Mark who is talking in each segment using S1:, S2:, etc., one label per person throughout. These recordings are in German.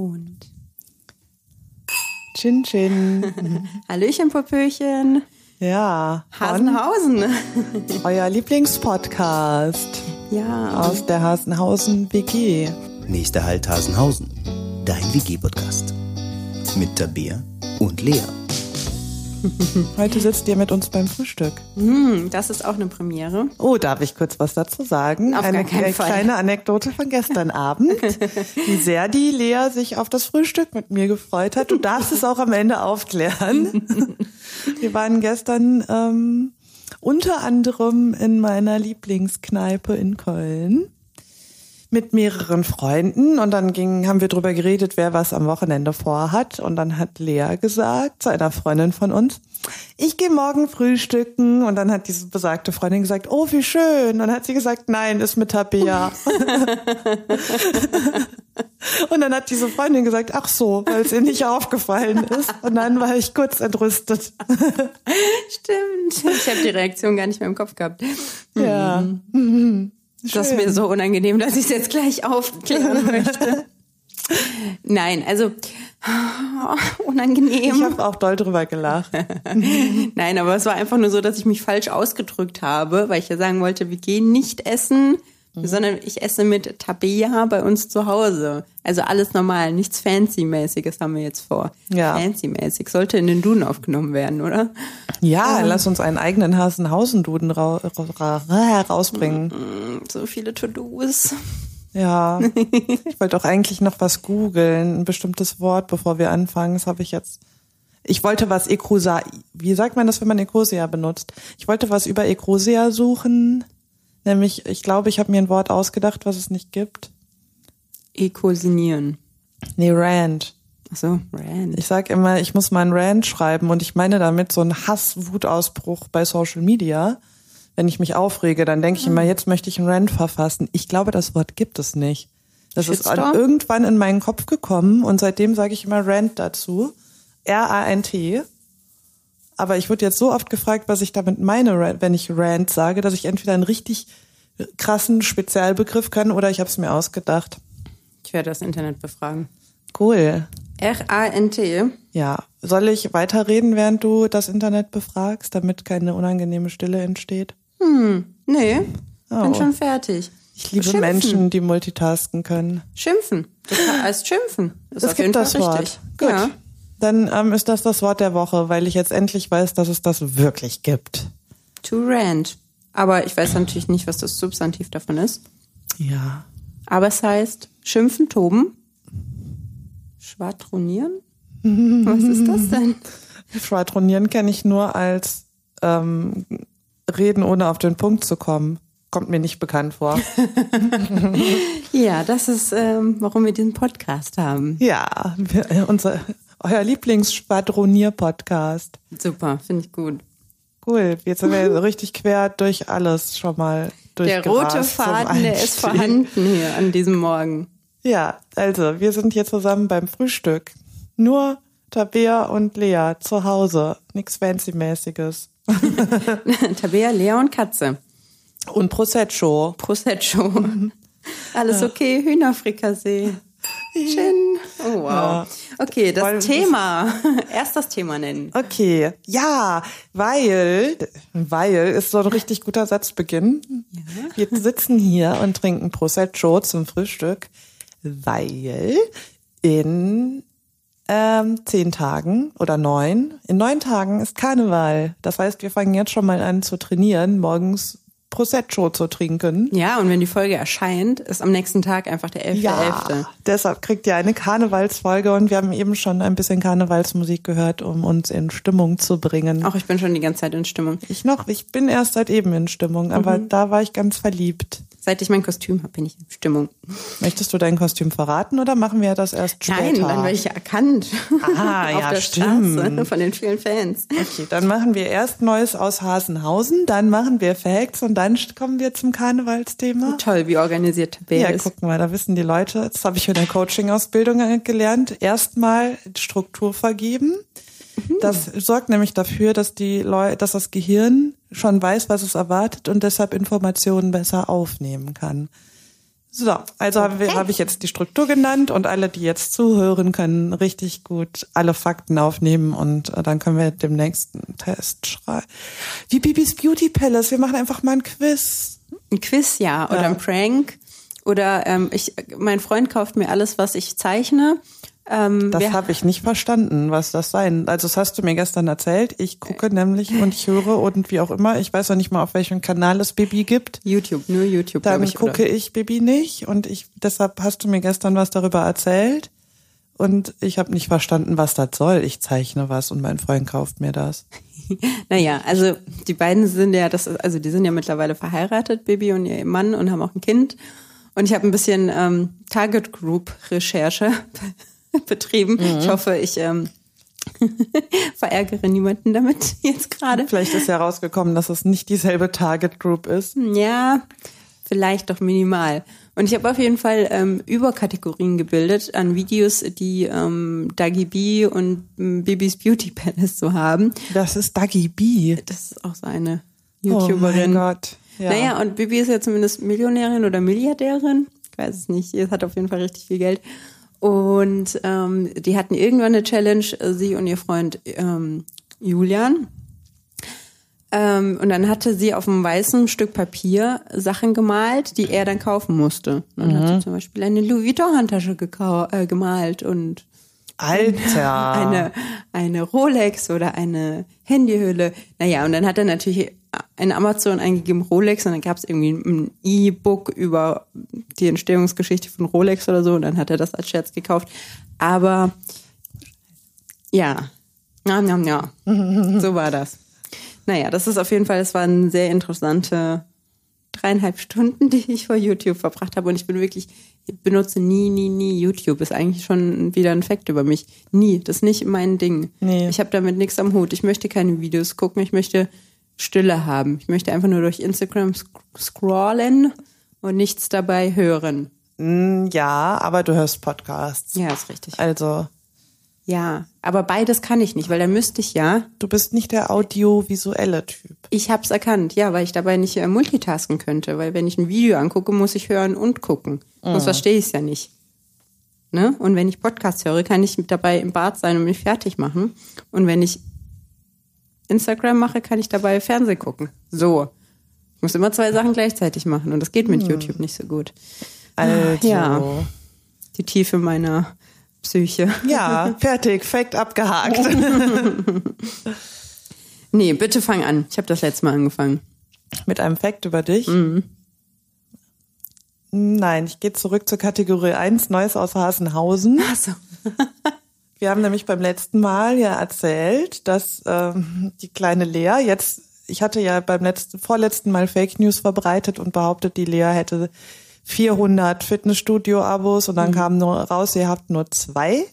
S1: Und
S2: Chin Chin.
S1: Hallöchen, Popöchen.
S2: Ja.
S1: Hasenhausen.
S2: Euer Lieblingspodcast
S1: Ja.
S2: aus der Hasenhausen WG.
S3: Nächster Halt Hasenhausen, dein WG-Podcast. Mit Tabea und Lea.
S2: Heute sitzt ihr mit uns beim Frühstück.
S1: Hm, das ist auch eine Premiere.
S2: Oh, darf ich kurz was dazu sagen?
S1: Auf
S2: Eine
S1: gar keinen
S2: äh,
S1: Fall.
S2: kleine Anekdote von gestern Abend, wie sehr die Lea sich auf das Frühstück mit mir gefreut hat. Du darfst es auch am Ende aufklären. Wir waren gestern ähm, unter anderem in meiner Lieblingskneipe in Köln mit mehreren Freunden und dann ging, haben wir drüber geredet, wer was am Wochenende vorhat und dann hat Lea gesagt, zu einer Freundin von uns, ich gehe morgen frühstücken und dann hat diese besagte Freundin gesagt, oh wie schön und dann hat sie gesagt, nein, ist mit Tabea. und dann hat diese Freundin gesagt, ach so, weil es ihr nicht aufgefallen ist und dann war ich kurz entrüstet.
S1: Stimmt. Ich habe die Reaktion gar nicht mehr im Kopf gehabt.
S2: ja.
S1: Das ist mir so unangenehm, dass ich es jetzt gleich aufklären möchte. Nein, also unangenehm.
S2: Ich habe auch doll drüber gelacht.
S1: Nein, aber es war einfach nur so, dass ich mich falsch ausgedrückt habe, weil ich ja sagen wollte, wir gehen nicht essen, sondern ich esse mit Tabea bei uns zu Hause. Also alles normal, nichts Fancy-mäßiges haben wir jetzt vor.
S2: Ja.
S1: Fancy-mäßig sollte in den Duden aufgenommen werden, oder?
S2: Ja, lass uns einen eigenen Hasenhausen-Duden ra ra ra herausbringen.
S1: Hm, So viele To-Dos.
S2: Ja, ich wollte auch eigentlich noch was googeln, ein bestimmtes Wort, bevor wir anfangen. Das habe ich jetzt. Ich wollte was Ecosia, wie sagt man das, wenn man Ecosia benutzt? Ich wollte was über Ecosia suchen, nämlich, ich glaube, ich habe mir ein Wort ausgedacht, was es nicht gibt.
S1: Ekosinieren.
S2: Nee, Rant.
S1: Ach so, Rand.
S2: Ich sag immer, ich muss mal einen Rant schreiben und ich meine damit so einen Hass-Wutausbruch bei Social Media. Wenn ich mich aufrege, dann denke ich immer, jetzt möchte ich einen Rant verfassen. Ich glaube, das Wort gibt es nicht. Das ist
S1: Shitstorm?
S2: an, irgendwann in meinen Kopf gekommen und seitdem sage ich immer Rant dazu. R-A-N-T. Aber ich wurde jetzt so oft gefragt, was ich damit meine, wenn ich Rant sage, dass ich entweder einen richtig krassen Spezialbegriff kann oder ich habe es mir ausgedacht.
S1: Ich werde das Internet befragen.
S2: Cool.
S1: R-A-N-T.
S2: Ja, soll ich weiterreden, während du das Internet befragst, damit keine unangenehme Stille entsteht?
S1: Nee,
S2: Oh.
S1: bin schon fertig.
S2: Ich liebe
S1: Schimpfen.
S2: Menschen, die multitasken können.
S1: Schimpfen. Das heißt schimpfen. Das ist
S2: Es gibt das
S1: Fall
S2: Wort.
S1: richtig.
S2: Gut.
S1: Ja.
S2: Dann ähm, ist das das Wort der Woche, weil ich jetzt endlich weiß, dass es das wirklich gibt.
S1: To rant. Aber ich weiß natürlich nicht, was das Substantiv davon ist.
S2: Ja.
S1: Aber es heißt schimpfen, toben, schwadronieren. Was ist das denn?
S2: Schwadronieren kenne ich nur als ähm, Reden, ohne auf den Punkt zu kommen. Kommt mir nicht bekannt vor.
S1: Ja, das ist, ähm, warum wir diesen Podcast haben.
S2: ja, wir, äh, unser, euer Lieblingsschwadronier-Podcast.
S1: Super, finde ich gut.
S2: Cool, jetzt sind wir richtig quer durch alles schon mal
S1: Der rote Faden, der ist vorhanden hier an diesem Morgen.
S2: Ja, also wir sind hier zusammen beim Frühstück. Nur Tabea und Lea zu Hause. Nix Fancy-mäßiges.
S1: Tabea, Lea und Katze.
S2: Und Prosecco.
S1: Prosecco. Alles okay, Hühnerfrikassee. Schön. Oh wow. Okay, das Thema. Erst das Thema nennen.
S2: Okay, ja, weil, weil ist so ein richtig guter Satzbeginn. Wir sitzen hier und trinken Prosecco zum Frühstück, weil in ähm, zehn Tagen oder neun, in neun Tagen ist Karneval. Das heißt, wir fangen jetzt schon mal an zu trainieren, morgens Prosecco zu trinken.
S1: Ja, und wenn die Folge erscheint, ist am nächsten Tag einfach der 11.11.
S2: Ja, deshalb kriegt ihr eine Karnevalsfolge und wir haben eben schon ein bisschen Karnevalsmusik gehört, um uns in Stimmung zu bringen.
S1: Auch ich bin schon die ganze Zeit in Stimmung.
S2: Ich noch, ich bin erst seit eben in Stimmung, aber
S1: Mhm.
S2: da war ich ganz verliebt.
S1: Seit ich mein Kostüm habe, bin ich in Stimmung.
S2: Möchtest du dein Kostüm verraten oder machen wir das erst später?
S1: Nein, dann werde ich ja erkannt.
S2: Ah,
S1: Auf
S2: ja,
S1: der
S2: stimmt.
S1: Straße von den vielen Fans.
S2: Okay, dann machen wir erst Neues aus Hasenhausen, dann machen wir Facts und dann kommen wir zum Karnevalsthema.
S1: Toll, wie organisiert Tabea
S2: Ja,
S1: ist.
S2: guck mal, da wissen die Leute, das habe ich in der Coaching-Ausbildung gelernt, erstmal Struktur vergeben. Das sorgt nämlich dafür, dass die Leute, dass das Gehirn schon weiß, was es erwartet und deshalb Informationen besser aufnehmen kann. So, also habe
S1: Okay.
S2: hab ich jetzt die Struktur genannt und alle, die jetzt zuhören, können richtig gut alle Fakten aufnehmen und äh, dann können wir dem nächsten Test schreiben. Wie Bibis Beauty Palace, wir machen einfach mal ein Quiz.
S1: Ein Quiz, ja, oder
S2: Ja.
S1: ein Prank. Oder ähm, ich, mein Freund kauft mir alles, was ich zeichne. Ähm,
S2: Das habe ich nicht verstanden, was das sein. Also das hast du mir gestern erzählt. Ich gucke nämlich und ich höre und wie auch immer. Ich weiß noch nicht mal, auf welchem Kanal es Bibi gibt.
S1: YouTube, nur YouTube,
S2: Dann
S1: ich.
S2: gucke
S1: oder?
S2: ich Bibi nicht und ich deshalb hast du mir gestern was darüber erzählt und ich habe nicht verstanden, was das soll. Ich zeichne was und mein Freund kauft mir das.
S1: Naja, also die beiden sind ja, das, also die sind ja mittlerweile verheiratet, Bibi und ihr Mann, und haben auch ein Kind. Und ich habe ein bisschen ähm, Target Group Recherche betrieben. Ich hoffe, ich ähm, verärgere niemanden damit jetzt gerade.
S2: Vielleicht ist ja rausgekommen, dass es nicht dieselbe Target Group ist.
S1: Ja, vielleicht doch minimal. Und ich habe auf jeden Fall ähm, Überkategorien gebildet an Videos, die ähm, Dagi B und ähm, Bibis Beauty Palace so haben.
S2: Das ist Dagi B.
S1: Das ist auch so eine
S2: Oh mein
S1: YouTuberin.
S2: Gott. Ja.
S1: Naja, und Bibi ist ja zumindest Millionärin oder Milliardärin. Ich weiß es nicht. Sie hat auf jeden Fall richtig viel Geld. Und ähm, die hatten irgendwann eine Challenge, sie und ihr Freund ähm, Julian. Ähm, und dann hatte sie auf einem weißen Stück Papier Sachen gemalt, die er dann kaufen musste. Und dann hat sie zum Beispiel eine Louis Vuitton-Handtasche äh, gemalt und
S2: Alter.
S1: eine, eine Rolex oder eine Handyhülle. Naja, und dann hat er natürlich in Amazon eingegeben Rolex und dann gab es irgendwie ein E-Book über die Entstehungsgeschichte von Rolex oder so und dann hat er das als Scherz gekauft. Aber ja, ja, ja, ja. so war das. Naja, das ist auf jeden Fall, das waren sehr interessante dreieinhalb Stunden, die ich vor YouTube verbracht habe. Und ich bin wirklich, ich benutze nie, nie, nie YouTube. Ist eigentlich schon wieder ein Fakt über mich. Nie. Das ist nicht mein Ding.
S2: Nee.
S1: Ich habe damit nichts am Hut. Ich möchte keine Videos gucken. Ich möchte Stille haben. Ich möchte einfach nur durch Instagram scrollen und nichts dabei hören.
S2: Mm, Ja, aber du hörst Podcasts.
S1: Ja, ist richtig.
S2: Also,
S1: Ja, aber beides kann ich nicht, weil da müsste ich ja
S2: du bist nicht der audiovisuelle Typ.
S1: Ich hab's erkannt, ja, weil ich dabei nicht äh, multitasken könnte, weil wenn ich ein Video angucke, muss ich hören und gucken. Sonst verstehe ich es ja nicht. Ne? Und wenn ich Podcast höre, kann ich dabei im Bad sein und mich fertig machen. Und wenn ich Instagram mache, kann ich dabei Fernsehen gucken. So. Ich muss immer zwei Sachen gleichzeitig machen und das geht mit YouTube nicht so gut.
S2: Also,
S1: Ja. Die Tiefe meiner Psyche.
S2: ja, fertig, Fact abgehakt.
S1: Nee, bitte fang an. Ich habe das letzte Mal angefangen.
S2: Mit einem Fact über dich. Nein, ich gehe zurück zur Kategorie 1, Neues aus Hasenhausen.
S1: Achso.
S2: Wir haben nämlich beim letzten Mal ja erzählt, dass ähm, die kleine Lea jetzt, ich hatte ja beim letzten, vorletzten Mal Fake News verbreitet und behauptet, die Lea hätte 400 Fitnessstudio-Abos und dann kam nur raus, ihr habt nur zwei.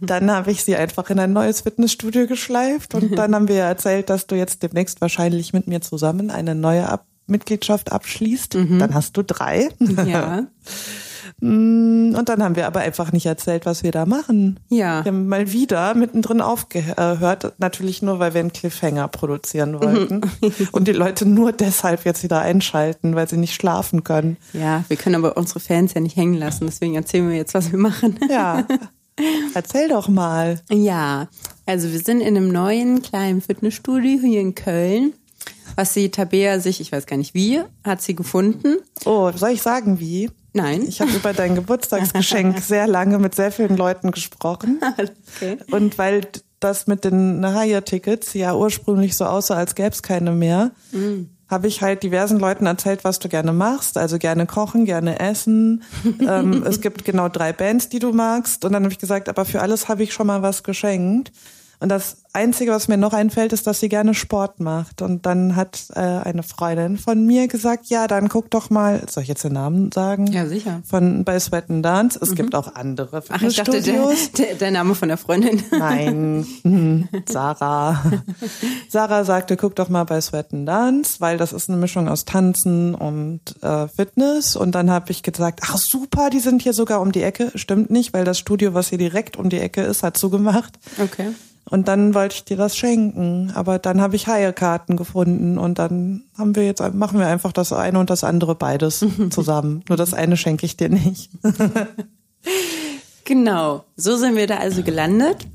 S2: Dann habe ich sie einfach in ein neues Fitnessstudio geschleift und dann haben wir ja erzählt, dass du jetzt demnächst wahrscheinlich mit mir zusammen eine neue Ab Mitgliedschaft abschließt. Dann hast du drei.
S1: Ja.
S2: Und dann haben wir aber einfach nicht erzählt, was wir da machen.
S1: Ja.
S2: Wir haben mal wieder mittendrin aufgehört. Natürlich nur, weil wir einen Cliffhanger produzieren wollten. Und die Leute nur deshalb jetzt wieder einschalten, weil sie nicht schlafen können.
S1: Ja, wir können aber unsere Fans ja nicht hängen lassen, deswegen erzählen wir jetzt, was wir machen.
S2: Ja. Erzähl doch mal.
S1: Ja, also wir sind in einem neuen kleinen Fitnessstudio hier in Köln, was sie Tabea sich, ich weiß gar nicht wie, hat sie gefunden.
S2: Oh, soll ich sagen, wie?
S1: Nein.
S2: Ich habe über dein Geburtstagsgeschenk sehr lange mit sehr vielen Leuten gesprochen.
S1: okay.
S2: Und weil das mit den Nahaya-Tickets ja ursprünglich so aussah, als gäbe es keine mehr, habe ich halt diversen Leuten erzählt, was du gerne machst. Also gerne kochen, gerne essen. ähm, es gibt genau drei Bands, die du magst. Und dann habe ich gesagt, aber für alles habe ich schon mal was geschenkt. Und das Einzige, was mir noch einfällt, ist, dass sie gerne Sport macht. Und dann hat äh, eine Freundin von mir gesagt, ja, dann guck doch mal, soll ich jetzt den Namen sagen?
S1: Ja, sicher.
S2: Von bei Sweat and Dance. Es gibt auch andere
S1: Ach, ich dachte, der, der, der Name von der Freundin.
S2: Nein, Mhm. Sarah. Sarah sagte, guck doch mal bei Sweat and Dance, weil das ist eine Mischung aus Tanzen und äh, Fitness. Und dann habe ich gesagt, ach super, die sind hier sogar um die Ecke. Stimmt nicht, weil das Studio, was hier direkt um die Ecke ist, hat zugemacht.
S1: Okay.
S2: Und dann wollte ich dir das schenken, aber dann habe ich Haie-Karten gefunden und dann haben wir jetzt machen wir einfach das eine und das andere beides zusammen. Nur das eine schenke ich dir nicht.
S1: Genau, so sind wir da also gelandet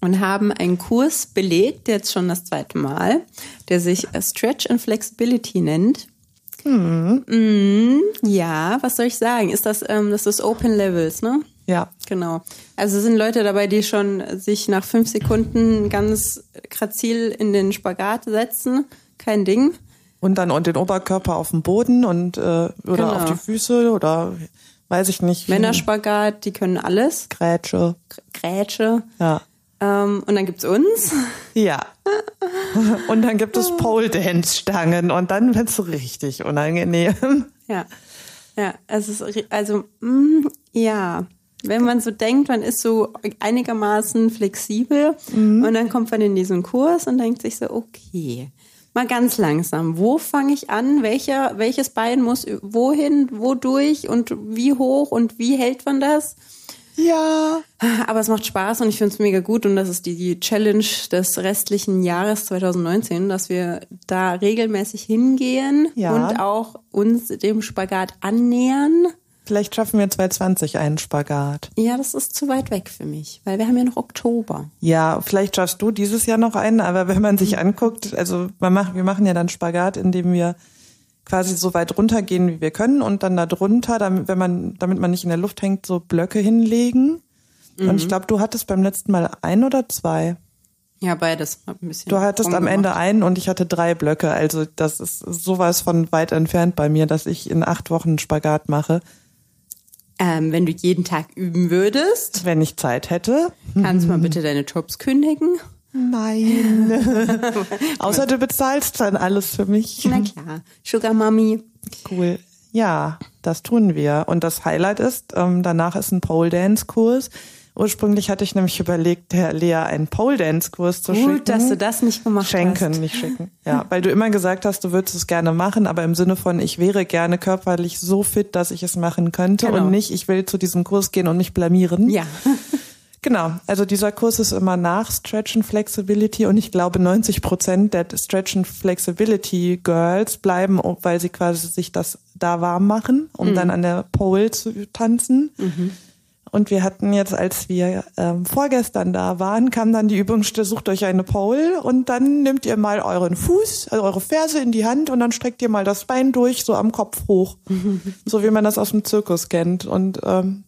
S1: und haben einen Kurs belegt, jetzt schon das zweite Mal, der sich Stretch and Flexibility nennt. Mhm. Ja, was soll ich sagen? Ist das, ähm, das ist Open Levels, ne?
S2: Ja.
S1: Genau. Also sind Leute dabei, die schon sich nach fünf Sekunden ganz grazil in den Spagat setzen. Kein Ding.
S2: Und dann und den Oberkörper auf dem Boden und äh, oder
S1: Genau.
S2: auf die Füße oder weiß ich nicht.
S1: Männerspagat, die können alles.
S2: Grätsche.
S1: Grätsche.
S2: Ja.
S1: Ähm, und dann gibt's uns.
S2: Ja. Und dann gibt es Pole Dance Stangen und dann wird's so richtig unangenehm.
S1: Ja. Ja, es ist also mm, ja, wenn man so denkt, man ist so einigermaßen flexibel und dann kommt man in diesen Kurs und denkt sich so, okay, mal ganz langsam, wo fange ich an? Welcher welches Bein muss wohin, wodurch und wie hoch und wie hält man das?
S2: Ja.
S1: Aber es macht Spaß und ich finde es mega gut und das ist die, die Challenge des restlichen Jahres 2019, dass wir da regelmäßig hingehen
S2: Ja.
S1: und auch uns dem Spagat annähern.
S2: Vielleicht schaffen wir 2020 einen Spagat.
S1: Ja, das ist zu weit weg für mich, weil wir haben ja noch Oktober.
S2: Ja, vielleicht schaffst du dieses Jahr noch einen, aber wenn man sich anguckt, also macht, wir machen ja dann Spagat, indem wir quasi so weit runtergehen, wie wir können und dann da drunter, damit, wenn man, damit man nicht in der Luft hängt, so Blöcke hinlegen. Und ich glaube, du hattest beim letzten Mal ein oder zwei.
S1: Ja, beides. Hab ein bisschen
S2: Du hattest am. Ende einen und ich hatte drei Blöcke. Also das ist sowas von weit entfernt bei mir, dass ich in acht Wochen Spagat mache,
S1: Ähm, wenn du jeden Tag üben würdest,
S2: wenn ich Zeit hätte.
S1: kannst du mal bitte deine Jobs kündigen.
S2: Nein. Außer du bezahlst dann alles für mich.
S1: Na klar. Sugar Mommy.
S2: Cool. Ja, das tun wir. Und das Highlight ist, ähm, danach ist ein Pole Dance Kurs. Ursprünglich hatte ich nämlich überlegt, der Lea einen Pole Dance Kurs zu schicken.
S1: Gut, dass du das nicht gemacht
S2: Schenken,
S1: hast.
S2: nicht schicken. Ja, weil du immer gesagt hast, du würdest es gerne machen, aber im Sinne von, ich wäre gerne körperlich so fit, dass ich es machen könnte
S1: Genau.
S2: und nicht, ich will zu diesem Kurs gehen und mich blamieren.
S1: Ja.
S2: Genau. Also dieser Kurs ist immer nach Stretch and Flexibility und ich glaube 90 Prozent der Stretch and Flexibility Girls bleiben, weil sie quasi sich das da warm machen, um dann an der Pole zu tanzen. Und wir hatten jetzt, als wir ähm, vorgestern da waren, kam dann die Übung, sucht euch eine Pole und dann nehmt ihr mal euren Fuß, also eure Ferse in die Hand und dann streckt ihr mal das Bein durch, so am Kopf hoch. so wie man das aus dem Zirkus kennt. Und ähm,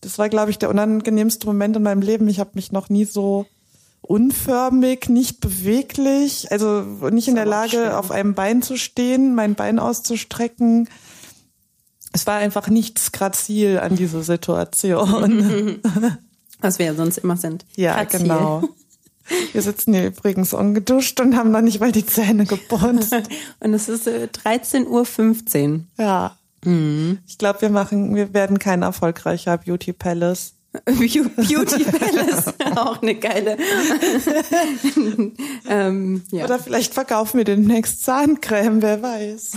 S2: das war, glaube ich, der unangenehmste Moment in meinem Leben. Ich habe mich noch nie so unförmig, nicht beweglich, also nicht in der Lage,
S1: schwer.
S2: auf einem Bein zu stehen, mein Bein auszustrecken. Es war einfach nichts grazil an dieser Situation.
S1: Was wir ja sonst immer sind.
S2: ja,
S1: Grazil.
S2: genau. Wir sitzen hier übrigens ungeduscht und haben noch nicht mal die Zähne geputzt.
S1: Und es ist äh, 13.15 Uhr.
S2: Ja. Ich glaube, wir machen, wir werden kein erfolgreicher Beauty Palace.
S1: Beau- Beauty Palace, auch eine geile. ähm, ja,
S2: Oder vielleicht verkaufen wir demnächst Zahncreme, wer weiß.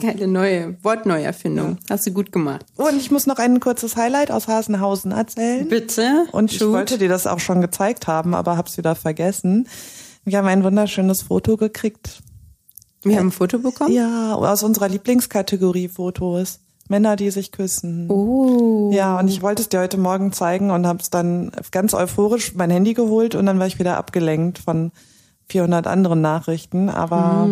S1: geile neue Wortneuerfindung. Hast du gut gemacht.
S2: Und ich muss noch ein kurzes Highlight aus Hasenhausen erzählen.
S1: Bitte.
S2: Und ich
S1: Shoot.
S2: wollte dir das auch schon gezeigt haben, aber hab's wieder vergessen. Wir haben ein wunderschönes Foto gekriegt.
S1: Wir haben ein Foto bekommen.
S2: Ja, aus unserer Lieblingskategorie Fotos. Männer, die sich küssen.
S1: Oh.
S2: Ja, und ich wollte es dir heute Morgen zeigen und habe es dann ganz euphorisch mein Handy geholt und dann war ich wieder abgelenkt von 400 anderen Nachrichten. Aber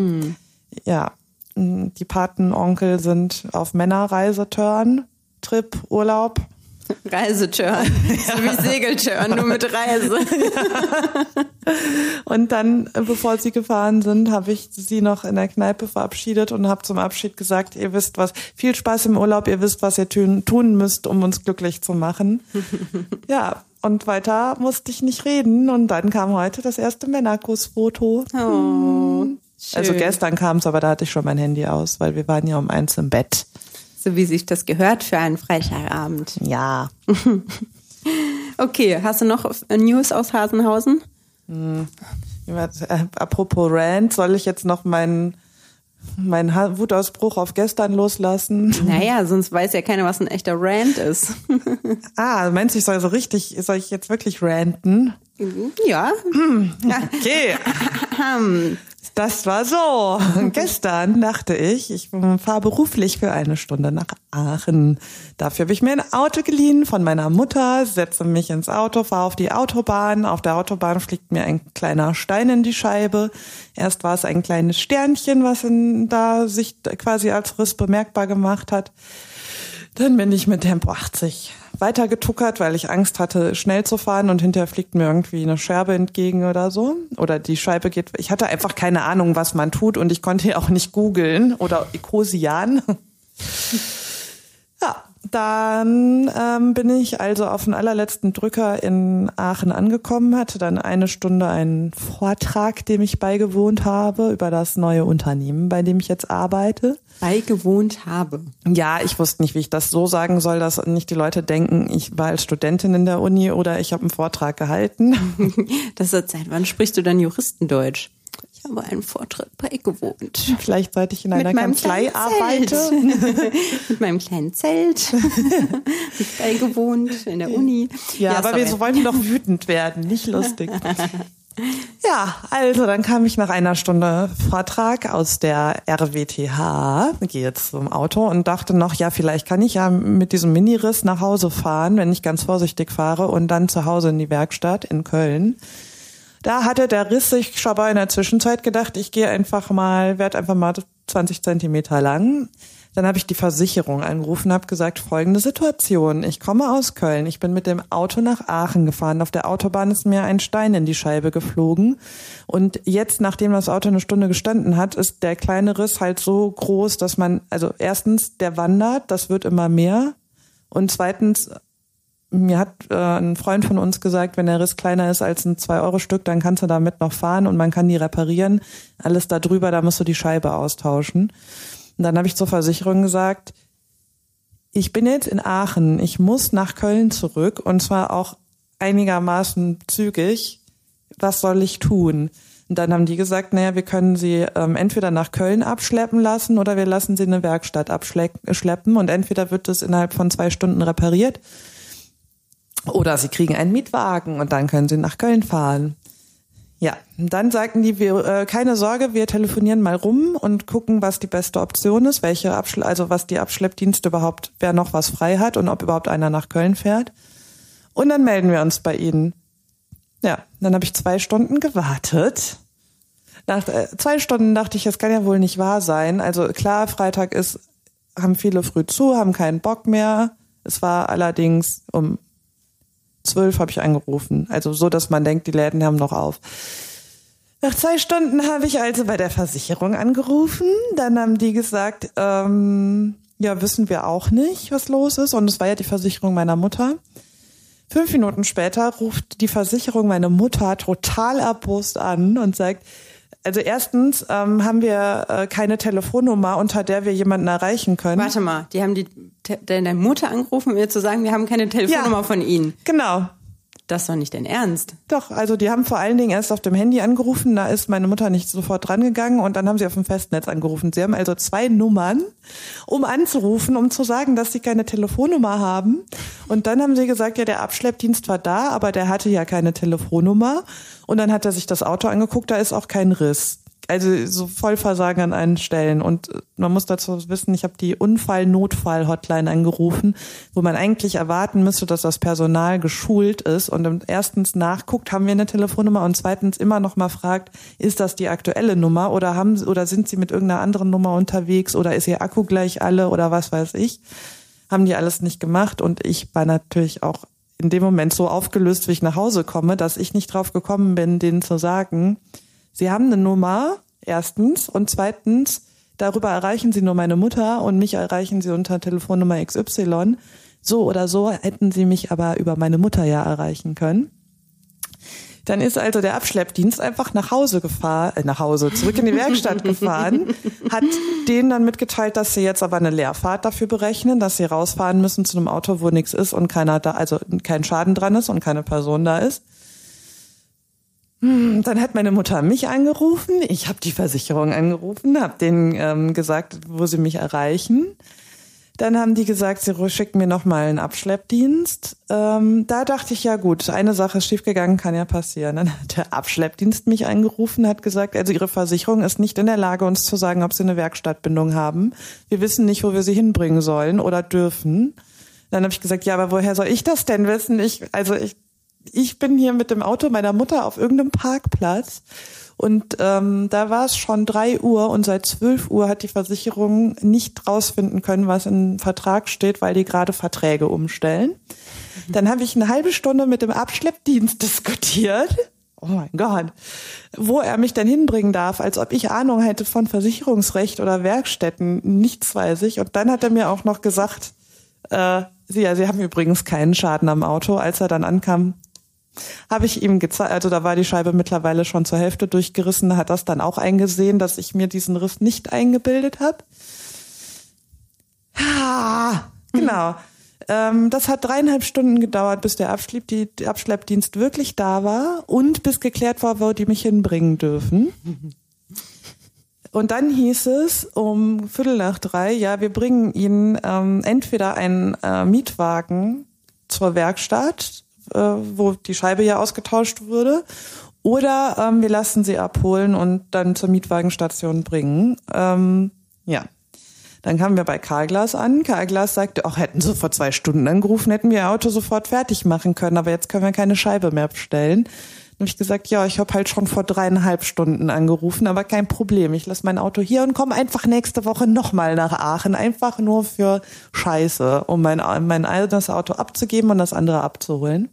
S2: ja, mh, die Patenonkel sind auf Männerreiseturn, Trip, Urlaub.
S1: Reiseturn. So wie Segelturn, nur mit Reise.
S2: Und dann, bevor sie gefahren sind, habe ich sie noch in der Kneipe verabschiedet und habe zum Abschied gesagt, ihr wisst was, viel Spaß im Urlaub, ihr wisst, was ihr tun, tun müsst, um uns glücklich zu machen. ja, und weiter musste ich nicht reden und dann kam heute das erste Männerkussfoto.
S1: Oh.
S2: Also
S1: schön.
S2: gestern kam es, aber da hatte ich schon mein Handy aus, weil wir waren ja um eins im Bett.
S1: So wie sich das gehört für einen Freitagabend.
S2: Ja.
S1: Okay, hast du noch News aus Hasenhausen?
S2: Äh, Apropos Rant, soll ich jetzt noch meinen Ha- Wutausbruch auf gestern loslassen?
S1: Naja, sonst weiß ja keiner, was ein echter Rant ist.
S2: Ah, meinst du, ich soll so richtig, soll ich jetzt wirklich ranten?
S1: Ja.
S2: Okay. Das war so. Gestern dachte ich, ich fahre beruflich für eine Stunde nach Aachen. Dafür habe ich mir ein Auto geliehen von meiner Mutter, setze mich ins Auto, fahre auf die Autobahn. Auf der Autobahn fliegt mir ein kleiner Stein in die Scheibe. Erst war es ein kleines Sternchen, was in, da sich quasi als Riss bemerkbar gemacht hat. Dann bin ich mit Tempo 80 weitergetuckert, weil ich Angst hatte, schnell zu fahren und hinterher fliegt mir irgendwie eine Scherbe entgegen oder so. Oder die Scheibe geht. Ich hatte einfach keine Ahnung, was man tut und ich konnte auch nicht googeln oder Ecosian. Dann ähm, bin ich also auf den allerletzten Drücker in Aachen angekommen, hatte dann eine Stunde einen Vortrag, dem ich beigewohnt habe, über das neue Unternehmen, bei dem ich jetzt arbeite.
S1: Beigewohnt habe.
S2: Ja, ich wusste nicht, wie ich das so sagen soll, dass nicht die Leute denken, ich war als Studentin in der Uni oder ich habe einen Vortrag gehalten.
S1: Das ist seit wann sprichst du dann Juristendeutsch? Ich habe einen Vortrag beigewohnt.
S2: Vielleicht seit ich in einer Kanzlei
S1: kleinen
S2: arbeite.
S1: Zelt. Mit meinem kleinen Zelt. ich beigewohnt in der Uni.
S2: Ja, aber
S1: sorry.
S2: wir wollten doch wütend werden, nicht lustig. Ja, also dann kam ich nach einer Stunde Vortrag aus der RWTH, gehe jetzt zum Auto und dachte noch, ja, vielleicht kann ich ja mit diesem Miniriss nach Hause fahren, wenn ich ganz vorsichtig fahre und dann zu Hause in die Werkstatt in Köln. Da hatte der Riss sich schon mal in der Zwischenzeit gedacht, ich gehe einfach mal, werde einfach mal 20 Zentimeter lang. Dann habe ich die Versicherung angerufen, habe gesagt, folgende Situation. Ich komme aus Köln. Ich bin mit dem Auto nach Aachen gefahren. Auf der Autobahn ist mir ein Stein in die Scheibe geflogen. Und jetzt, nachdem das Auto eine Stunde gestanden hat, ist der kleine Riss halt so groß, dass man, also erstens, der wandert, das wird immer mehr. Und zweitens, mir hat äh, ein Freund von uns gesagt, wenn der Riss kleiner ist als ein 2-Euro-Stück, dann kannst du damit noch fahren und man kann die reparieren. Alles da drüber, da musst du die Scheibe austauschen. Und dann habe ich zur Versicherung gesagt, ich bin jetzt in Aachen, ich muss nach Köln zurück und zwar auch einigermaßen zügig. Was soll ich tun? Und dann haben die gesagt, naja, wir können sie ähm, entweder nach Köln abschleppen lassen oder wir lassen sie in eine Werkstatt abschleppen und entweder wird es innerhalb von zwei Stunden repariert oder sie kriegen einen Mietwagen und dann können sie nach Köln fahren. Ja, dann sagten die, wir, äh, keine Sorge, wir telefonieren mal rum und gucken, was die beste Option ist, welche Abschle also was die Abschleppdienste überhaupt, wer noch was frei hat und ob überhaupt einer nach Köln fährt. Und dann melden wir uns bei ihnen. Ja, dann habe ich zwei Stunden gewartet. Nach äh, zwei Stunden dachte ich, das kann ja wohl nicht wahr sein. Also klar, Freitag ist, haben viele früh zu, haben keinen Bock mehr. Es war allerdings um zwölf habe ich angerufen. Also so, dass man denkt, die Läden haben noch auf. Nach zwei Stunden habe ich also bei der Versicherung angerufen. Dann haben die gesagt, ähm, ja, wissen wir auch nicht, was los ist. Und es war ja die Versicherung meiner Mutter. Fünf Minuten später ruft die Versicherung meine Mutter total erbost an und sagt, also erstens ähm, haben wir äh, keine Telefonnummer, unter der wir jemanden erreichen können.
S1: Warte mal, die haben die deine Mutter angerufen, um ihr zu sagen, wir haben keine Telefonnummer
S2: Ja.
S1: von ihnen.
S2: Genau.
S1: Das doch nicht dein Ernst.
S2: Doch, also die haben vor allen Dingen erst auf dem Handy angerufen, da ist meine Mutter nicht sofort drangegangen und dann haben sie auf dem Festnetz angerufen. Sie haben also zwei Nummern, um anzurufen, um zu sagen, dass sie keine Telefonnummer haben. Und dann haben sie gesagt, ja, der Abschleppdienst war da, aber der hatte ja keine Telefonnummer. Und dann hat er sich das Auto angeguckt, da ist auch kein Riss. Also so Vollversagen an allen Stellen. Und man muss dazu wissen, ich habe die Unfall-Notfall-Hotline angerufen, wo man eigentlich erwarten müsste, dass das Personal geschult ist und erstens nachguckt, haben wir eine Telefonnummer und zweitens immer noch mal fragt, ist das die aktuelle Nummer oder haben oder sind sie mit irgendeiner anderen Nummer unterwegs oder ist ihr Akku gleich alle oder was weiß ich. Haben die alles nicht gemacht und ich war natürlich auch in dem Moment so aufgelöst, wie ich nach Hause komme, dass ich nicht drauf gekommen bin, denen zu sagen, Sie haben eine Nummer, erstens, und zweitens, darüber erreichen Sie nur meine Mutter und mich erreichen Sie unter Telefonnummer XY. So oder so hätten Sie mich aber über meine Mutter ja erreichen können. Dann ist also der Abschleppdienst einfach nach Hause gefahren, äh, nach Hause, zurück in die Werkstatt gefahren, hat denen dann mitgeteilt, dass sie jetzt aber eine Leerfahrt dafür berechnen, dass sie rausfahren müssen zu einem Auto, wo nichts ist und keiner da, also kein Schaden dran ist und keine Person da ist. Hm, Dann hat meine Mutter mich angerufen, ich habe die Versicherung angerufen, habe denen ähm, gesagt, wo sie mich erreichen. Dann haben die gesagt, sie schicken mir nochmal einen Abschleppdienst. Ähm, da dachte ich, ja gut, eine Sache ist schiefgegangen, kann ja passieren. Dann hat der Abschleppdienst mich angerufen, hat gesagt, also ihre Versicherung ist nicht in der Lage, uns zu sagen, ob sie eine Werkstattbindung haben. Wir wissen nicht, wo wir sie hinbringen sollen oder dürfen. Dann habe ich gesagt, ja, aber woher soll ich das denn wissen? Ich, also ich, ich bin hier mit dem Auto meiner Mutter auf irgendeinem Parkplatz und ähm, da war es schon drei Uhr und seit zwölf Uhr hat die Versicherung nicht rausfinden können, was im Vertrag steht, weil die gerade Verträge umstellen. Mhm. Dann habe ich eine halbe Stunde mit dem Abschleppdienst diskutiert. Oh mein Gott, wo er mich denn hinbringen darf, als ob ich Ahnung hätte von Versicherungsrecht oder Werkstätten. Nichts weiß ich. Und dann hat er mir auch noch gesagt, äh, Sie, ja, Sie haben übrigens keinen Schaden am Auto. Als er dann ankam, habe ich ihm gezeigt, also da war die Scheibe mittlerweile schon zur Hälfte durchgerissen, hat das dann auch eingesehen, dass ich mir diesen Riss nicht eingebildet habe. Ja, genau. Ähm, das hat dreieinhalb Stunden gedauert, bis der Abschleppdienst wirklich da war und bis geklärt war, wo die mich hinbringen dürfen. Und dann hieß es um Viertel nach drei, ja, wir bringen Ihnen ähm, entweder einen äh, Mietwagen zur Werkstatt äh, wo die Scheibe ja ausgetauscht wurde. Oder ähm, wir lassen sie abholen und dann zur Mietwagenstation bringen. Ähm, ja. Dann kamen wir bei Karglas an. Karglas sagte, auch hätten sie vor zwei Stunden angerufen, hätten wir ihr Auto sofort fertig machen können, aber jetzt können wir keine Scheibe mehr bestellen. Dann habe ich gesagt, ja, ich habe halt schon vor dreieinhalb Stunden angerufen, aber kein Problem. Ich lasse mein Auto hier und komme einfach nächste Woche nochmal nach Aachen, einfach nur für Scheiße, um mein, mein eigenes Auto abzugeben und das andere abzuholen.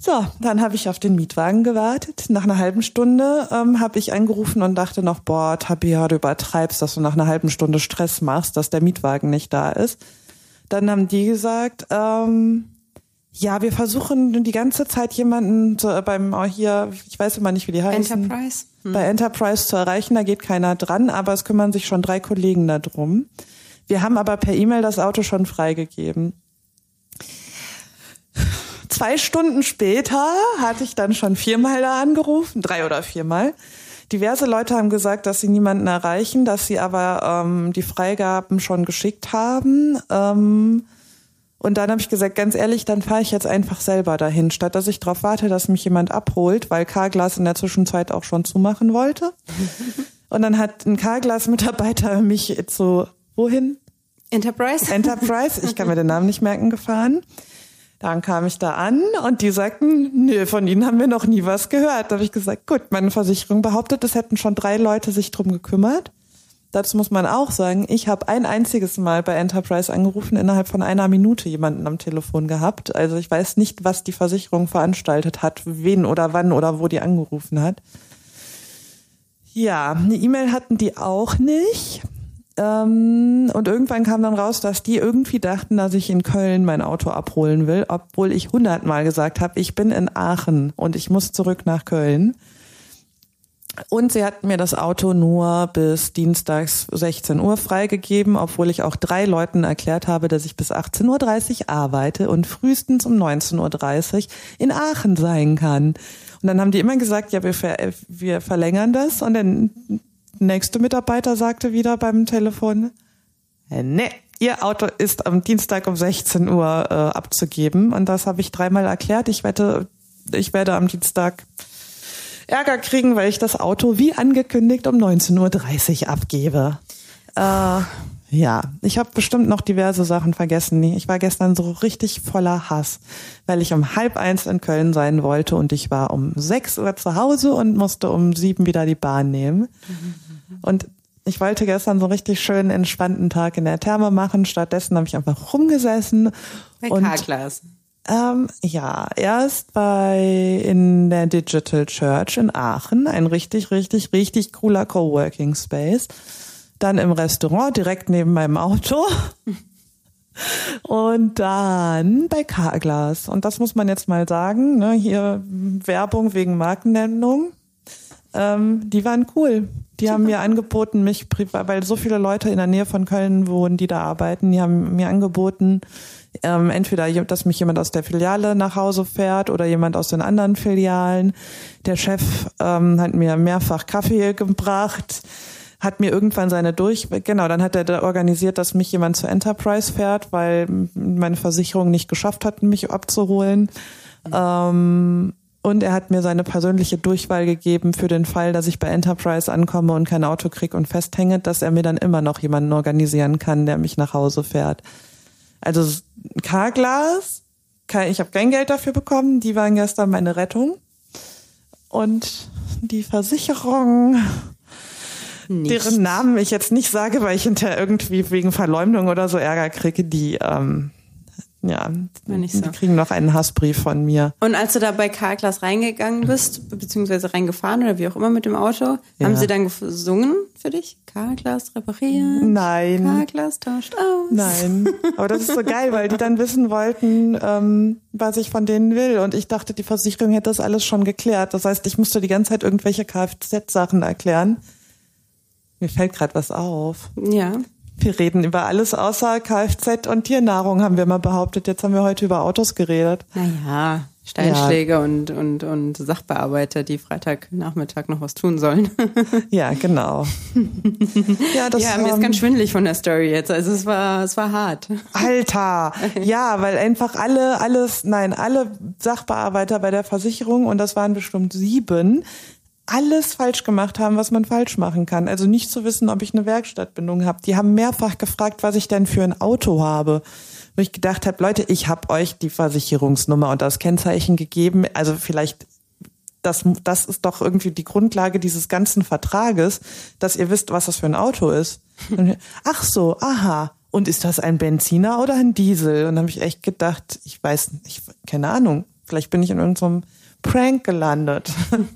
S2: So, dann habe ich auf den Mietwagen gewartet. Nach einer halben Stunde ähm, habe ich angerufen und dachte noch, boah, Tabia, du übertreibst, dass du nach einer halben Stunde Stress machst, dass der Mietwagen nicht da ist. Dann haben die gesagt, ähm, ja, wir versuchen die ganze Zeit jemanden zu, beim oh, hier, ich weiß immer nicht, wie die heißen.
S1: Enterprise.
S2: Hm. Bei Enterprise zu erreichen, da geht keiner dran, aber es kümmern sich schon drei Kollegen darum. Wir haben aber per E-Mail das Auto schon freigegeben. Zwei Stunden später hatte ich dann schon viermal da angerufen, drei oder viermal. Diverse Leute haben gesagt, dass sie niemanden erreichen, dass sie aber ähm, die Freigaben schon geschickt haben. Ähm, und dann habe ich gesagt, ganz ehrlich, dann fahre ich jetzt einfach selber dahin, statt dass ich darauf warte, dass mich jemand abholt, weil Carglass in der Zwischenzeit auch schon zumachen wollte. Und dann hat ein Carglass-Mitarbeiter mich zu wohin?
S1: Enterprise.
S2: Enterprise, ich kann mir den Namen nicht merken, gefahren. Dann kam ich da an und die sagten, nö, von Ihnen haben wir noch nie was gehört. Da habe ich gesagt, gut, meine Versicherung behauptet, es hätten schon drei Leute sich drum gekümmert. Dazu muss man auch sagen, ich habe ein einziges Mal bei Enterprise angerufen, innerhalb von einer Minute jemanden am Telefon gehabt. Also ich weiß nicht, was die Versicherung veranstaltet hat, wen oder wann oder wo die angerufen hat. Ja, eine E-Mail hatten die auch nicht. Ähm, und irgendwann kam dann raus, dass die irgendwie dachten, dass ich in Köln mein Auto abholen will, obwohl ich hundertmal gesagt habe, ich bin in Aachen und ich muss zurück nach Köln. Und sie hatten mir das Auto nur bis dienstags 16 Uhr freigegeben, obwohl ich auch drei Leuten erklärt habe, dass ich bis 18.30 Uhr arbeite und frühestens um 19.30 Uhr in Aachen sein kann. Und dann haben die immer gesagt, ja, wir, ver wir verlängern das. Und dann nächste Mitarbeiter sagte wieder beim Telefon, nee, Ihr Auto ist am Dienstag um 16 Uhr äh, abzugeben. Und das habe ich dreimal erklärt. Ich wette, ich werde am Dienstag Ärger kriegen, weil ich das Auto wie angekündigt um 19.30 Uhr abgebe. Äh, ja, ich habe bestimmt noch diverse Sachen vergessen. Ich war gestern so richtig voller Hass, weil ich um halb eins in Köln sein wollte und ich war um sechs Uhr zu Hause und musste um sieben wieder die Bahn nehmen. Mhm. Und ich wollte gestern so einen richtig schönen, entspannten Tag in der Therme machen. Stattdessen habe ich einfach rumgesessen.
S1: Bei
S2: und,
S1: K-Class.
S2: Ähm, ja, erst bei in der Digital Church in Aachen, ein richtig, richtig, richtig cooler Coworking Space. Dann im Restaurant direkt neben meinem Auto. Und dann bei Carglass. Und das muss man jetzt mal sagen, ne, hier Werbung wegen Markennennung. Ähm, die waren cool. Die Super. haben mir angeboten, mich, weil so viele Leute in der Nähe von Köln wohnen, die da arbeiten, die haben mir angeboten, ähm, entweder, dass mich jemand aus der Filiale nach Hause fährt oder jemand aus den anderen Filialen. Der Chef ähm, hat mir mehrfach Kaffee gebracht. hat mir irgendwann seine durch, genau, dann hat er da organisiert, dass mich jemand zur Enterprise fährt, weil meine Versicherung nicht geschafft hat, mich abzuholen. Ähm, und er hat mir seine persönliche Durchwahl gegeben für den Fall, dass ich bei Enterprise ankomme und kein Auto krieg und festhänge, dass er mir dann immer noch jemanden organisieren kann, der mich nach Hause fährt. Also Carglass, ich habe kein Geld dafür bekommen, die waren gestern meine Rettung. Und die Versicherung, nicht. deren Namen ich jetzt nicht sage, weil ich hinterher irgendwie wegen Verleumdung oder so Ärger kriege, die ähm, ja, die so. kriegen noch einen Hassbrief von mir.
S1: Und als du da bei Carglass reingegangen bist, beziehungsweise reingefahren oder wie auch immer mit dem Auto, ja. haben sie dann gesungen für dich? Carglass reparieren?
S2: Nein.
S1: Carglass tauscht aus?
S2: Nein. Aber das ist so geil, weil die dann wissen wollten, ähm, was ich von denen will. Und ich dachte, die Versicherung hätte das alles schon geklärt. Das heißt, ich musste die ganze Zeit irgendwelche Kfz-Sachen erklären. Mir fällt gerade was auf.
S1: Ja.
S2: Wir reden über alles außer Kfz und Tiernahrung, haben wir mal behauptet. Jetzt haben wir heute über Autos geredet.
S1: Naja, Steinschläge ja. und, und, und Sachbearbeiter, die Freitagnachmittag noch was tun sollen.
S2: ja, genau.
S1: ja, das, ja, mir ist ganz schwindelig von der Story jetzt. Also es war, es war hart.
S2: Alter! Ja, weil einfach alle, alles, nein, alle Sachbearbeiter bei der Versicherung, und das waren bestimmt sieben, alles falsch gemacht haben, was man falsch machen kann. Also nicht zu wissen, ob ich eine Werkstattbindung habe. Die haben mehrfach gefragt, was ich denn für ein Auto habe. Wo ich gedacht habe, Leute, ich habe euch die Versicherungsnummer und das Kennzeichen gegeben. Also vielleicht, das, das ist doch irgendwie die Grundlage dieses ganzen Vertrages, dass ihr wisst, was das für ein Auto ist. Ach so, aha. Und ist das ein Benziner oder ein Diesel? Und dann habe ich echt gedacht, ich weiß, ich keine Ahnung. Vielleicht bin ich in irgendeinem Prank gelandet.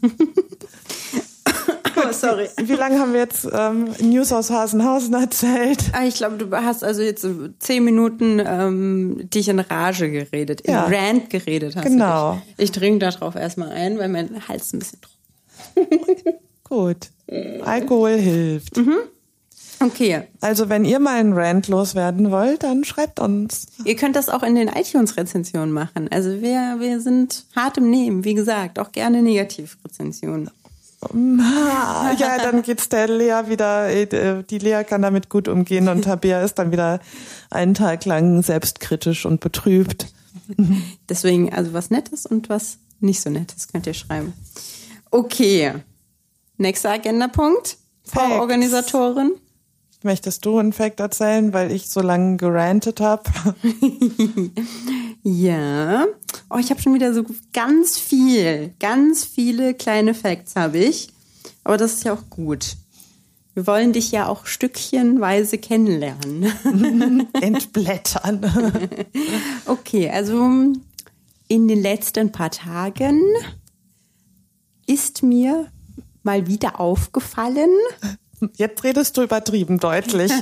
S1: oh, sorry.
S2: Wie lange haben wir jetzt ähm, News aus Hasenhausen erzählt?
S1: Ah, ich glaube, du hast also jetzt zehn Minuten ähm, dich in Rage geredet, in ja. Rant geredet hast.
S2: Genau.
S1: Ich trinke darauf erstmal ein, weil mein Hals ein bisschen
S2: trocken Gut. Alkohol hilft.
S1: Mhm. Okay.
S2: Also wenn ihr mal einen Rant loswerden wollt, dann schreibt uns.
S1: Ihr könnt das auch in den iTunes-Rezensionen machen. Also wir, wir sind hart im Nehmen, wie gesagt, auch gerne Negativrezensionen.
S2: Ja, dann geht's der Lea wieder, äh, die Lea kann damit gut umgehen und Tabea ist dann wieder einen Tag lang selbstkritisch und betrübt.
S1: Deswegen, also was Nettes und was nicht so Nettes könnt ihr schreiben. Okay. Nächster Agendapunkt. Frau Organisatorin.
S2: Möchtest du einen Fact erzählen, weil ich so lange gerantet habe?
S1: ja. Oh, ich habe schon wieder so ganz viel, ganz viele kleine Facts habe ich. Aber das ist ja auch gut. Wir wollen dich ja auch stückchenweise kennenlernen.
S2: Entblättern.
S1: okay, also in den letzten paar Tagen ist mir mal wieder aufgefallen,
S2: Jetzt redest du übertrieben deutlich.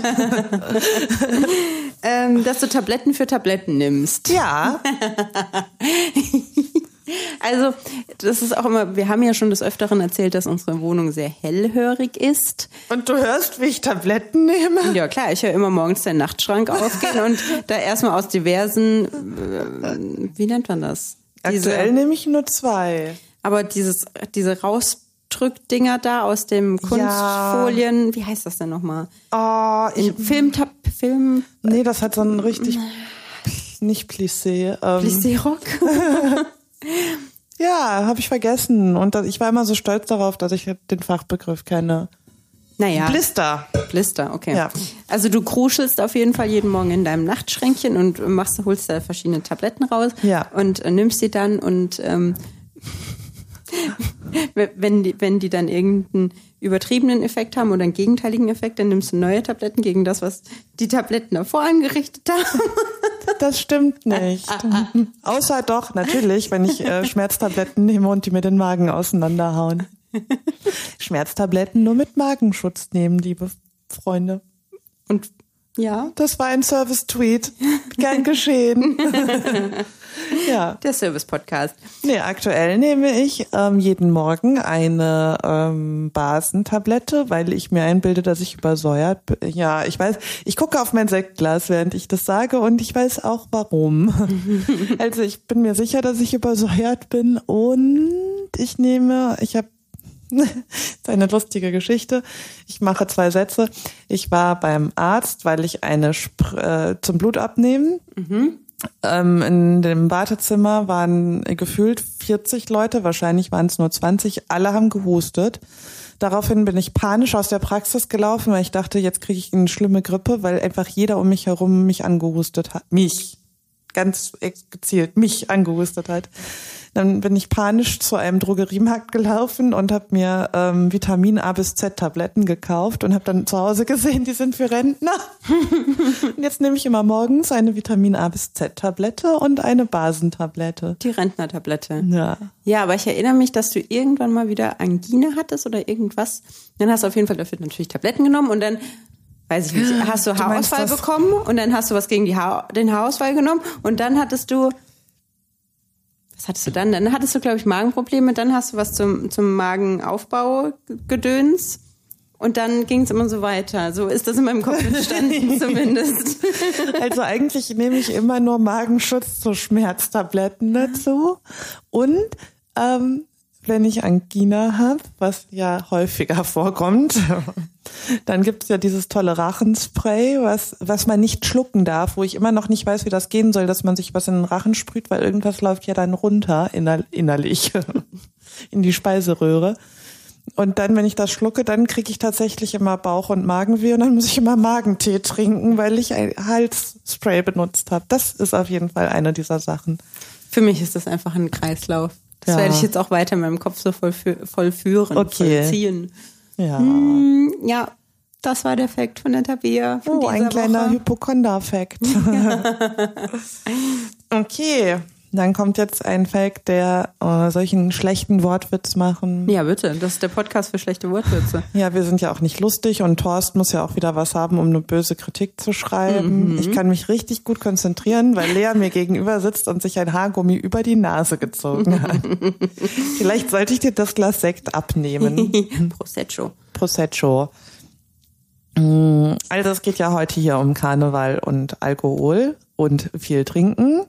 S1: ähm, dass du Tabletten für Tabletten nimmst.
S2: Ja.
S1: Also, das ist auch immer, wir haben ja schon des Öfteren erzählt, dass unsere Wohnung sehr hellhörig ist.
S2: Und du hörst, wie ich Tabletten nehme?
S1: Ja, klar, ich höre immer morgens den Nachtschrank aufgehen und da erstmal aus diversen, äh, wie nennt man das?
S2: Diese, Aktuell nehme ich nur zwei.
S1: Aber dieses, diese raus Drückdinger da aus dem Kunstfolien. Ja. Wie heißt das denn nochmal?
S2: Oh, ich,
S1: Filmtab, Film.
S2: Nee, das hat so ein richtig, nicht Plissé.
S1: Ähm. Plissé-Rock.
S2: ja, habe ich vergessen. Und ich war immer so stolz darauf, dass ich den Fachbegriff kenne.
S1: Naja.
S2: Blister.
S1: Blister, okay. Ja. Also du kruschelst auf jeden Fall jeden Morgen in deinem Nachtschränkchen und machst, holst da verschiedene Tabletten raus
S2: ja.
S1: und äh, nimmst sie dann und ähm, wenn, die, wenn die dann irgendeinen übertriebenen Effekt haben oder einen gegenteiligen Effekt, dann nimmst du neue Tabletten gegen das, was die Tabletten davor angerichtet haben.
S2: Das stimmt nicht. Außer doch, natürlich, wenn ich äh, Schmerztabletten nehme und die mir den Magen auseinanderhauen. Schmerztabletten nur mit Magenschutz nehmen, liebe Freunde.
S1: Und ja.
S2: Das war ein Service-Tweet. Gern geschehen.
S1: ja. Der Service-Podcast.
S2: Nee, aktuell nehme ich ähm, jeden Morgen eine ähm, Basentablette, weil ich mir einbilde, dass ich übersäuert bin. Ja, ich weiß, ich gucke auf mein Sektglas, während ich das sage und ich weiß auch warum. also ich bin mir sicher, dass ich übersäuert bin und ich nehme, ich habe ist eine lustige Geschichte. Ich mache zwei Sätze. Ich war beim Arzt, weil ich eine Spr äh, zum Blut abnehmen. Ähm, in dem Wartezimmer waren gefühlt 40 Leute, wahrscheinlich waren es nur 20. Alle haben gehustet. Daraufhin bin ich panisch aus der Praxis gelaufen, weil ich dachte, jetzt kriege ich eine schlimme Grippe, weil einfach jeder um mich herum mich angehustet hat. Mich. Ganz gezielt mich angehustet hat. Dann bin ich panisch zu einem Drogeriemarkt gelaufen und habe mir ähm, Vitamin A bis Z Tabletten gekauft und habe dann zu Hause gesehen, die sind für Rentner. und jetzt nehme ich immer morgens eine Vitamin A bis Z Tablette und eine Basentablette.
S1: Die Rentnertablette.
S2: Ja.
S1: Ja, aber ich erinnere mich, dass du irgendwann mal wieder Angine hattest oder irgendwas. Dann hast du auf jeden Fall dafür natürlich Tabletten genommen und dann, weiß ich nicht, hast du
S2: Du
S1: Haarausfall
S2: das-
S1: bekommen und dann hast du was gegen die ha den Haarausfall genommen und dann hattest du, was hattest du dann? Dann hattest du, glaube ich, Magenprobleme, dann hast du was zum, zum Magenaufbau gedöns. Und dann ging es immer so weiter. So ist das in meinem Kopf entstanden zumindest.
S2: Also eigentlich nehme ich immer nur Magenschutz zu Schmerztabletten dazu. Und ähm, wenn ich Angina habe, was ja häufiger vorkommt, dann gibt es ja dieses tolle Rachenspray, was, was man nicht schlucken darf, wo ich immer noch nicht weiß, wie das gehen soll, dass man sich was in den Rachen sprüht, weil irgendwas läuft ja dann runter inner, innerlich in die Speiseröhre. Und dann, wenn ich das schlucke, dann kriege ich tatsächlich immer Bauch- und Magenweh und dann muss ich immer Magentee trinken, weil ich ein Halsspray benutzt habe. Das ist auf jeden Fall eine dieser Sachen.
S1: Für mich ist das einfach ein Kreislauf. Das
S2: Ja.
S1: werde ich jetzt auch weiter in meinem Kopf so voll, fü- voll führen,
S2: Okay.
S1: vollziehen.
S2: Ja.
S1: Hm, Ja, das war der Fakt von der Tabea. Von
S2: Oh, ein kleiner. Hypochonder-Fact. okay, dann kommt jetzt ein Fact, der äh, solchen schlechten Wortwitz machen.
S1: Ja, bitte. Das ist der Podcast für schlechte Wortwitze.
S2: Ja, wir sind ja auch nicht lustig und Thorst muss ja auch wieder was haben, um eine böse Kritik zu schreiben. Ich kann mich richtig gut konzentrieren, weil Lea mir gegenüber sitzt und sich ein Haargummi über die Nase gezogen hat. Vielleicht sollte ich dir das Glas Sekt abnehmen.
S1: Prosecco.
S2: Prosecco. Mm, Also es geht ja heute hier um Karneval und Alkohol und viel Trinken.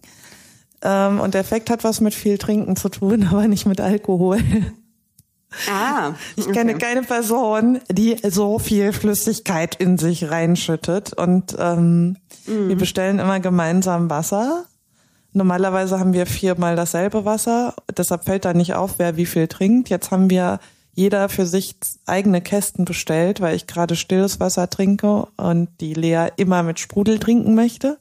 S2: Ähm, Und der Effekt hat was mit viel Trinken zu tun, aber nicht mit Alkohol.
S1: Ah,
S2: Ich kenne keine Person, die so viel Flüssigkeit in sich reinschüttet. Und ähm, wir bestellen immer gemeinsam Wasser. Normalerweise haben wir viermal dasselbe Wasser. Deshalb fällt da nicht auf, wer wie viel trinkt. Jetzt haben wir jeder für sich eigene Kästen bestellt, weil ich gerade stilles Wasser trinke und die Lea immer mit Sprudel trinken möchte.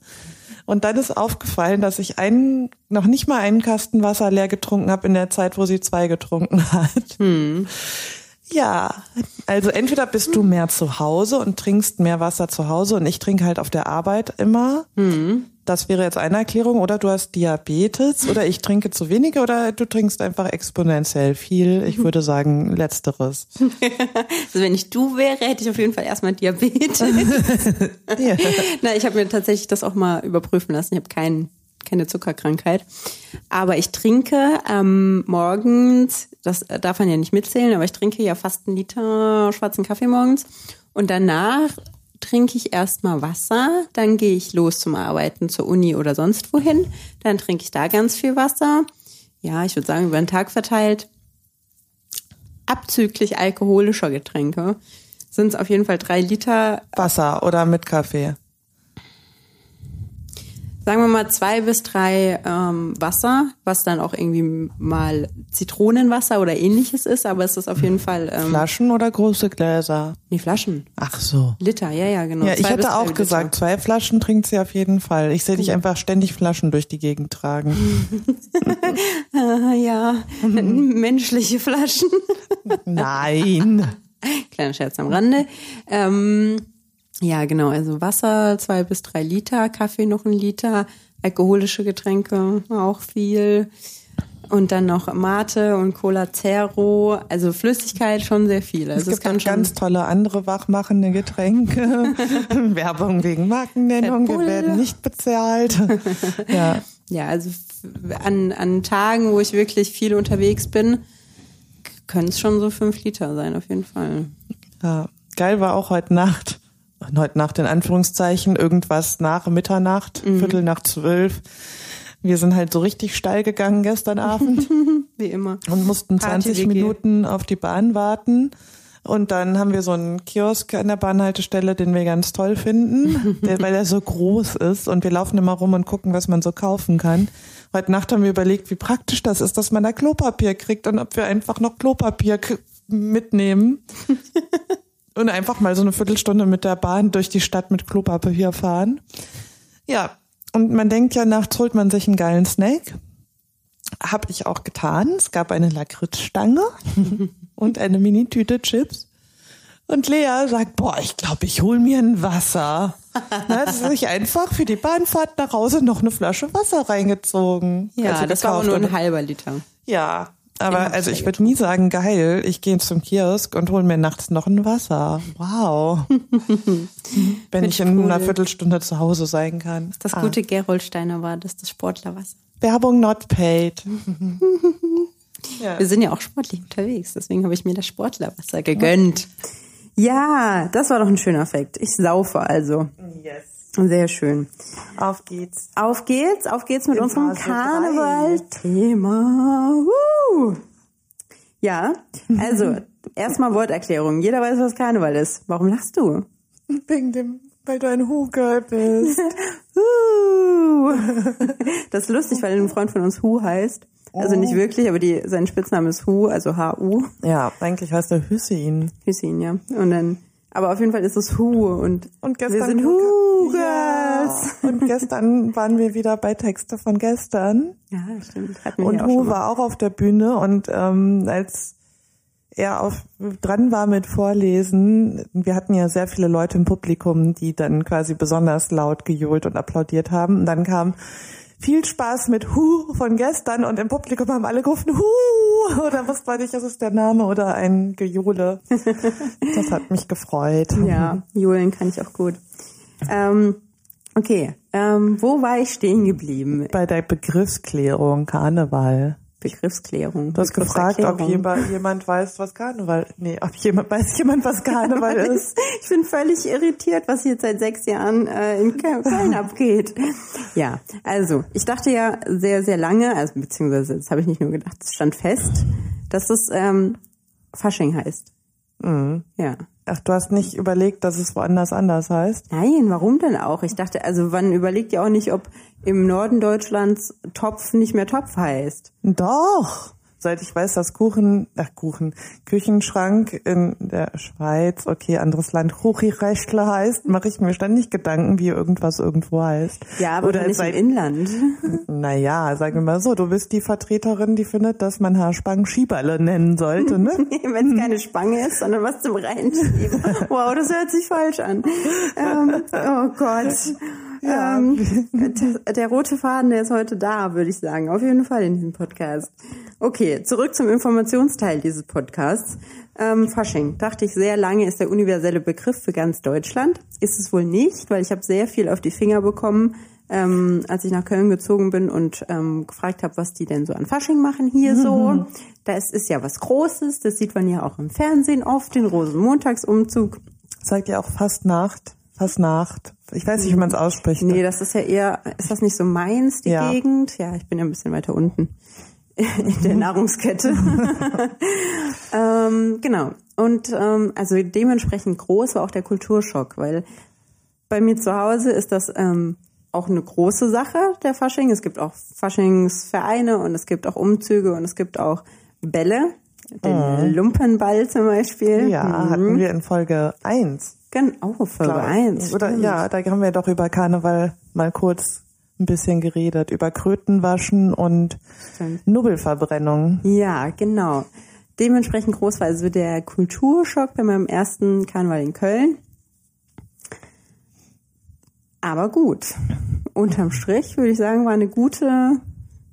S2: Und dann ist aufgefallen, dass ich einen, noch nicht mal einen Kasten Wasser leer getrunken habe in der Zeit, wo sie zwei getrunken hat. Ja, also entweder bist du mehr zu Hause und trinkst mehr Wasser zu Hause und ich trinke halt auf der Arbeit immer. Das wäre jetzt eine Erklärung. Oder du hast Diabetes oder ich trinke zu wenige oder du trinkst einfach exponentiell viel. Ich würde sagen, letzteres.
S1: also wenn ich du wäre, hätte ich auf jeden Fall erstmal Diabetes.
S2: Ja.
S1: Na, ich habe mir tatsächlich das auch mal überprüfen lassen. Ich habe kein, keine Zuckerkrankheit. Aber ich trinke ähm, morgens, das darf man ja nicht mitzählen, aber ich trinke ja fast einen Liter schwarzen Kaffee morgens. Und danach trinke ich erstmal Wasser, dann gehe ich los zum Arbeiten zur Uni oder sonst wohin. Dann trinke ich da ganz viel Wasser. Ja, ich würde sagen, über den Tag verteilt. Abzüglich alkoholischer Getränke sind es auf jeden Fall drei Liter
S2: Wasser oder mit Kaffee.
S1: Sagen wir mal zwei bis drei ähm, Wasser, was dann auch irgendwie mal Zitronenwasser oder ähnliches ist, aber es ist auf jeden Fall ähm,
S2: Flaschen oder große Gläser?
S1: nee, Flaschen.
S2: Ach so.
S1: Liter, ja, ja, genau.
S2: Ja, ich
S1: Zwei
S2: hätte auch
S1: Liter.
S2: gesagt, zwei Flaschen trinkt sie auf jeden Fall. Ich sehe dich einfach ständig Flaschen durch die Gegend tragen.
S1: Ja, menschliche Flaschen.
S2: Nein.
S1: Kleiner Scherz am Rande. Ähm, ja, genau, also Wasser zwei bis drei Liter, Kaffee noch ein Liter, alkoholische Getränke auch viel. Und dann noch Mate und Cola Zero, also Flüssigkeit schon sehr viel. Also
S2: Es gibt
S1: es
S2: ganz tolle andere wachmachende Getränke. Werbung wegen Markennennung. Wir werden nicht bezahlt. ja.
S1: Ja, also an, an Tagen, wo ich wirklich viel unterwegs bin, können es schon so fünf Liter sein, auf jeden Fall.
S2: ja. Geil war auch heute Nacht. Heute Nacht in Anführungszeichen, irgendwas nach Mitternacht,
S1: Mhm.
S2: Viertel nach zwölf. Wir sind halt so richtig steil gegangen gestern Abend
S1: Wie immer.
S2: und mussten 20
S1: Party-WG.
S2: Minuten auf die Bahn warten. Und dann haben wir so einen Kiosk an der Bahnhaltestelle, den wir ganz toll finden, der, weil er so groß ist. Und wir laufen immer rum und gucken, was man so kaufen kann. Heute Nacht haben wir überlegt, wie praktisch das ist, dass man da Klopapier kriegt und ob wir einfach noch Klopapier mitnehmen. und einfach mal so eine Viertelstunde mit der Bahn durch die Stadt mit Klopapier fahren. Ja, und man denkt ja, nachts holt man sich einen geilen Snack. Hab ich auch getan. Es gab eine Lakritzstange und eine Mini-Tüte Chips. Und Lea sagt, boah, ich glaube, ich hol mir ein Wasser. Na, hat sie sich einfach für die Bahnfahrt nach Hause noch eine Flasche Wasser reingezogen.
S1: Ja,
S2: Also
S1: das war auch nur ein halber Liter.
S2: Ja, aber also ich würde nie sagen, geil, ich gehe zum Kiosk und hol mir nachts noch ein Wasser. Wow. Wenn ich in
S1: cool.
S2: einer Viertelstunde zu Hause sein kann.
S1: Das
S2: Ah.
S1: gute Geroldsteiner war das, das Sportlerwasser.
S2: Werbung not paid. ja.
S1: Wir sind ja auch sportlich unterwegs, deswegen habe ich mir das Sportlerwasser gegönnt. Ja, das war doch ein schöner Fakt. Ich saufe also.
S2: Yes.
S1: Sehr schön.
S2: Auf geht's.
S1: Auf geht's, auf geht's mit
S2: In
S1: unserem
S2: Phase
S1: Karneval-Thema. Ja, also erstmal Worterklärung. Jeder weiß, was Karneval ist. Warum lachst du?
S2: Wegen dem, weil du ein Hu-Girl bist.
S1: Uh. Das ist lustig, weil ein Freund von uns Hu heißt. Also
S2: Oh.
S1: nicht wirklich, aber die, sein Spitzname ist Hu, also H-U.
S2: ja, eigentlich heißt er Hüssein.
S1: Hüssin, ja. Und dann, aber auf jeden Fall ist es Hu und,
S2: Und gestern
S1: wir sind Hu Girls.
S2: Ja. Und gestern waren wir wieder bei Texte von gestern.
S1: Ja, stimmt. Hatten wir
S2: Und Hu war auch auf der Bühne und ähm, als er auf, dran war mit Vorlesen, wir hatten ja sehr viele Leute im Publikum, die dann quasi besonders laut gejohlt und applaudiert haben. Und dann kam viel Spaß mit Hu von gestern und im Publikum haben alle gerufen Hu oder wusste man nicht, ist es der Name oder ein Gejohle. Das hat mich gefreut.
S1: Ja, Julen kann ich auch gut. Ähm, okay, ähm, wo war ich stehen geblieben?
S2: Bei der Begriffsklärung Karneval.
S1: Begriffsklärung.
S2: Du hast gefragt, ob jemand, jemand weiß, was Karneval, nee, ob jemand, weiß jemand, was Karneval ist.
S1: Ich bin völlig irritiert, was jetzt seit sechs Jahren äh, in Köln abgeht. Ja, also ich dachte ja sehr, sehr lange, also beziehungsweise das habe ich nicht nur gedacht, es stand fest, dass es ähm, Fasching heißt.
S2: Mhm.
S1: Ja.
S2: Ach, du hast nicht überlegt, dass es woanders anders heißt?
S1: Nein, warum denn auch? Ich dachte, also man überlegt ja auch nicht, ob im Norden Deutschlands Topf nicht mehr Topf heißt.
S2: Doch. Seit ich weiß, dass Kuchen, ach Kuchen, Küchenschrank in der Schweiz, okay, anderes Land, Kuchirechtler heißt, mache ich mir ständig Gedanken, wie irgendwas irgendwo heißt.
S1: Ja, aber
S2: Oder
S1: nicht
S2: seit,
S1: im Inland.
S2: naja, sagen wir mal so, du bist die Vertreterin, die findet, dass man Haarspangen Schieberle nennen sollte, ne?
S1: Wenn es keine Spange ist, sondern was zum Reinschieben. Wow, das hört sich falsch an. Ähm, oh Gott.
S2: Ja.
S1: Ähm, der, der rote Faden, der ist heute da, würde ich sagen. Auf jeden Fall in diesem Podcast. Okay, zurück zum Informationsteil dieses Podcasts. Ähm, Fasching. Dachte ich sehr lange, ist der universelle Begriff für ganz Deutschland. Ist es wohl nicht, weil ich habe sehr viel auf die Finger bekommen, ähm, als ich nach Köln gezogen bin und ähm, gefragt habe, was die denn so an Fasching machen hier so. Da ist, ja was Großes, das sieht man ja auch im Fernsehen oft, den Rosenmontagsumzug.
S2: Sagt ihr auch Fastnacht? Fastnacht. Ich weiß nicht, wie man es ausspricht.
S1: Nee, das ist ja eher, ist das nicht so meins, die
S2: Ja.
S1: Gegend? Ja, ich bin ja ein bisschen weiter unten in der Nahrungskette. ähm, genau. Und ähm, also dementsprechend groß war auch der Kulturschock, weil bei mir zu Hause ist das ähm, auch eine große Sache, der Fasching. Es gibt auch Faschingsvereine und es gibt auch Umzüge und es gibt auch Bälle. Den Lumpenball zum Beispiel.
S2: Ja,
S1: Mhm.
S2: hatten wir in Folge 1.
S1: Genau, Folge
S2: ich.
S1: 1.
S2: Oder ja, da haben wir doch über Karneval mal kurz ein bisschen geredet. Über Krötenwaschen und
S1: Stimmt.
S2: Nubbelverbrennung.
S1: Ja, genau. Dementsprechend groß war also der Kulturschock bei meinem ersten Karneval in Köln. Aber gut. Unterm Strich würde ich sagen, war eine gute,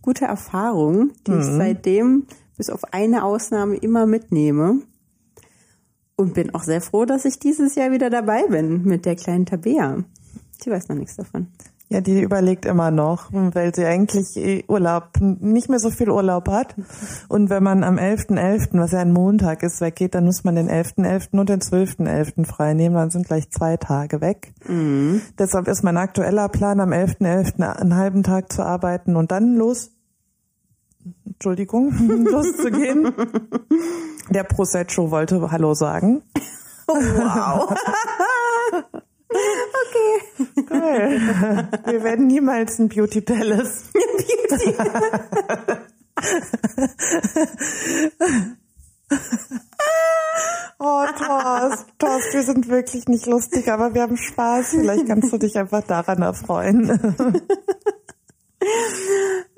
S1: gute Erfahrung, die ich seitdem bis auf eine Ausnahme immer mitnehme. Und bin auch sehr froh, dass ich dieses Jahr wieder dabei bin mit der kleinen Tabea. Sie weiß noch nichts davon.
S2: Ja, die überlegt immer noch, weil sie eigentlich eh Urlaub, nicht mehr so viel Urlaub hat. Und wenn man am 11.11., .11., was ja ein Montag ist, weggeht, dann muss man den 11.11. .11. und den 12.11. .11. frei nehmen. Dann sind gleich zwei Tage weg. Mhm. Deshalb ist mein aktueller Plan, am 11.11. .11. einen halben Tag zu arbeiten und dann los, Entschuldigung, loszugehen. Der Prosecco wollte Hallo sagen.
S1: Wow.
S2: Okay. Cool. Wir werden niemals ein Beauty Palace. Beauty. oh, Thorst, Thorst, wir sind wirklich nicht lustig, aber wir haben Spaß. Vielleicht kannst du dich einfach daran erfreuen.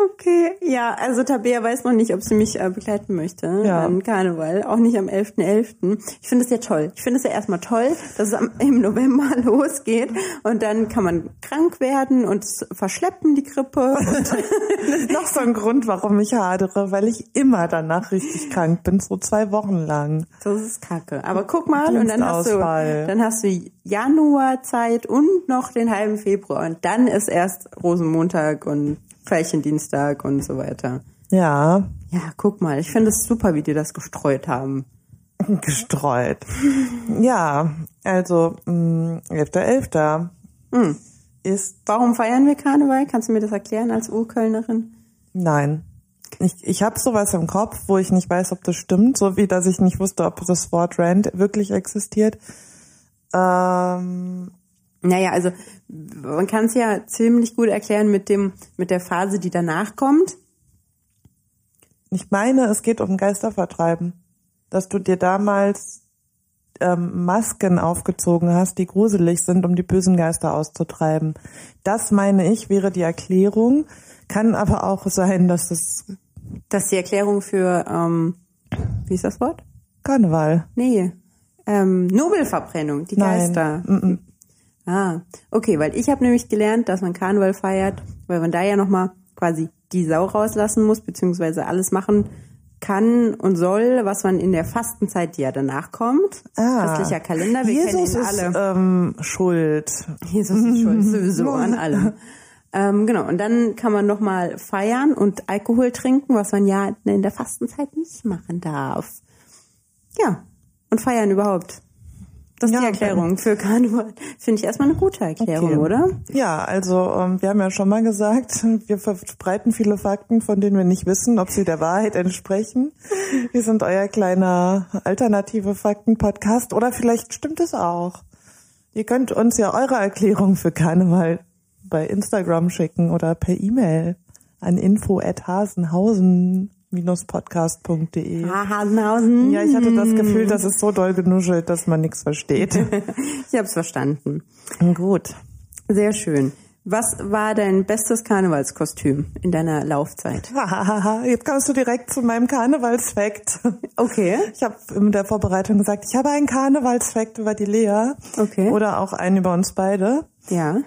S1: Okay, ja, also Tabea weiß noch nicht, ob sie mich äh, begleiten möchte ja. an Karneval, auch nicht am 11.11. .11. Ich finde es ja toll. Ich finde es ja erstmal toll, dass es am, im November losgeht und dann kann man krank werden und verschleppen die Grippe.
S2: das ist noch so ein Grund, warum ich hadere, weil ich immer danach richtig krank bin, so zwei Wochen lang.
S1: Das ist kacke. Aber guck mal, und dann hast du, dann hast du Januarzeit und noch den halben Februar und dann ist erst Rosenmontag und Veilchendienstag und so weiter.
S2: Ja.
S1: Ja, guck mal, ich finde es super, wie die das gestreut haben.
S2: Gestreut. ja, also mh, 11.11. Hm. ist.
S1: Warum feiern wir Karneval? Kannst du mir das erklären als Urkölnerin?
S2: Nein. Ich, ich habe sowas im Kopf, wo ich nicht weiß, ob das stimmt, so wie dass ich nicht wusste, ob das Wort Rand wirklich existiert. Ähm,
S1: naja, also man kann es ja ziemlich gut erklären mit dem mit der Phase, die danach kommt.
S2: Ich meine, es geht um Geistervertreiben, dass du dir damals ähm, Masken aufgezogen hast, die gruselig sind, um die bösen Geister auszutreiben. Das meine ich wäre die Erklärung. Kann aber auch sein, dass es
S1: das die Erklärung für ähm, wie ist das Wort?
S2: Karneval.
S1: Nee. Ähm, Nobelverbrennung, die Geister. Mm -mm. Ah, okay, weil ich habe nämlich gelernt, dass man Karneval feiert, weil man da ja nochmal quasi die Sau rauslassen muss, beziehungsweise alles machen kann und soll, was man in der Fastenzeit, die ja danach kommt. Ah, Christlicher Kalender, wir
S2: Jesus
S1: kennen ihn alle.
S2: Ist, ähm, schuld.
S1: Jesus ist schuld, sowieso an allem. Ähm, genau, und dann kann man nochmal feiern und Alkohol trinken, was man ja in der Fastenzeit nicht machen darf. Ja, und feiern überhaupt. Das ist ja, die Erklärung für Karneval. Finde ich erstmal eine gute Erklärung, okay. oder?
S2: Ja, also ähm, wir haben ja schon mal gesagt, wir verbreiten viele Fakten, von denen wir nicht wissen, ob sie der Wahrheit entsprechen. Wir sind euer kleiner alternative Fakten-Podcast oder vielleicht stimmt es auch. Ihr könnt uns ja eure Erklärung für Karneval bei Instagram schicken oder per E-Mail an info@hasenhausen podcast.de.
S1: Hasenhausen.
S2: Ja, ich hatte das Gefühl, das ist so doll genuschelt, dass man nichts versteht.
S1: ich habe es verstanden.
S2: Gut.
S1: Sehr schön. Was war dein bestes Karnevalskostüm in deiner Laufzeit?
S2: Jetzt kommst du direkt zu meinem Karnevalsfakt.
S1: Okay.
S2: Ich habe in der Vorbereitung gesagt, ich habe einen Karnevalsfakt über die Lea.
S1: Okay.
S2: Oder auch einen über uns beide.
S1: Ja.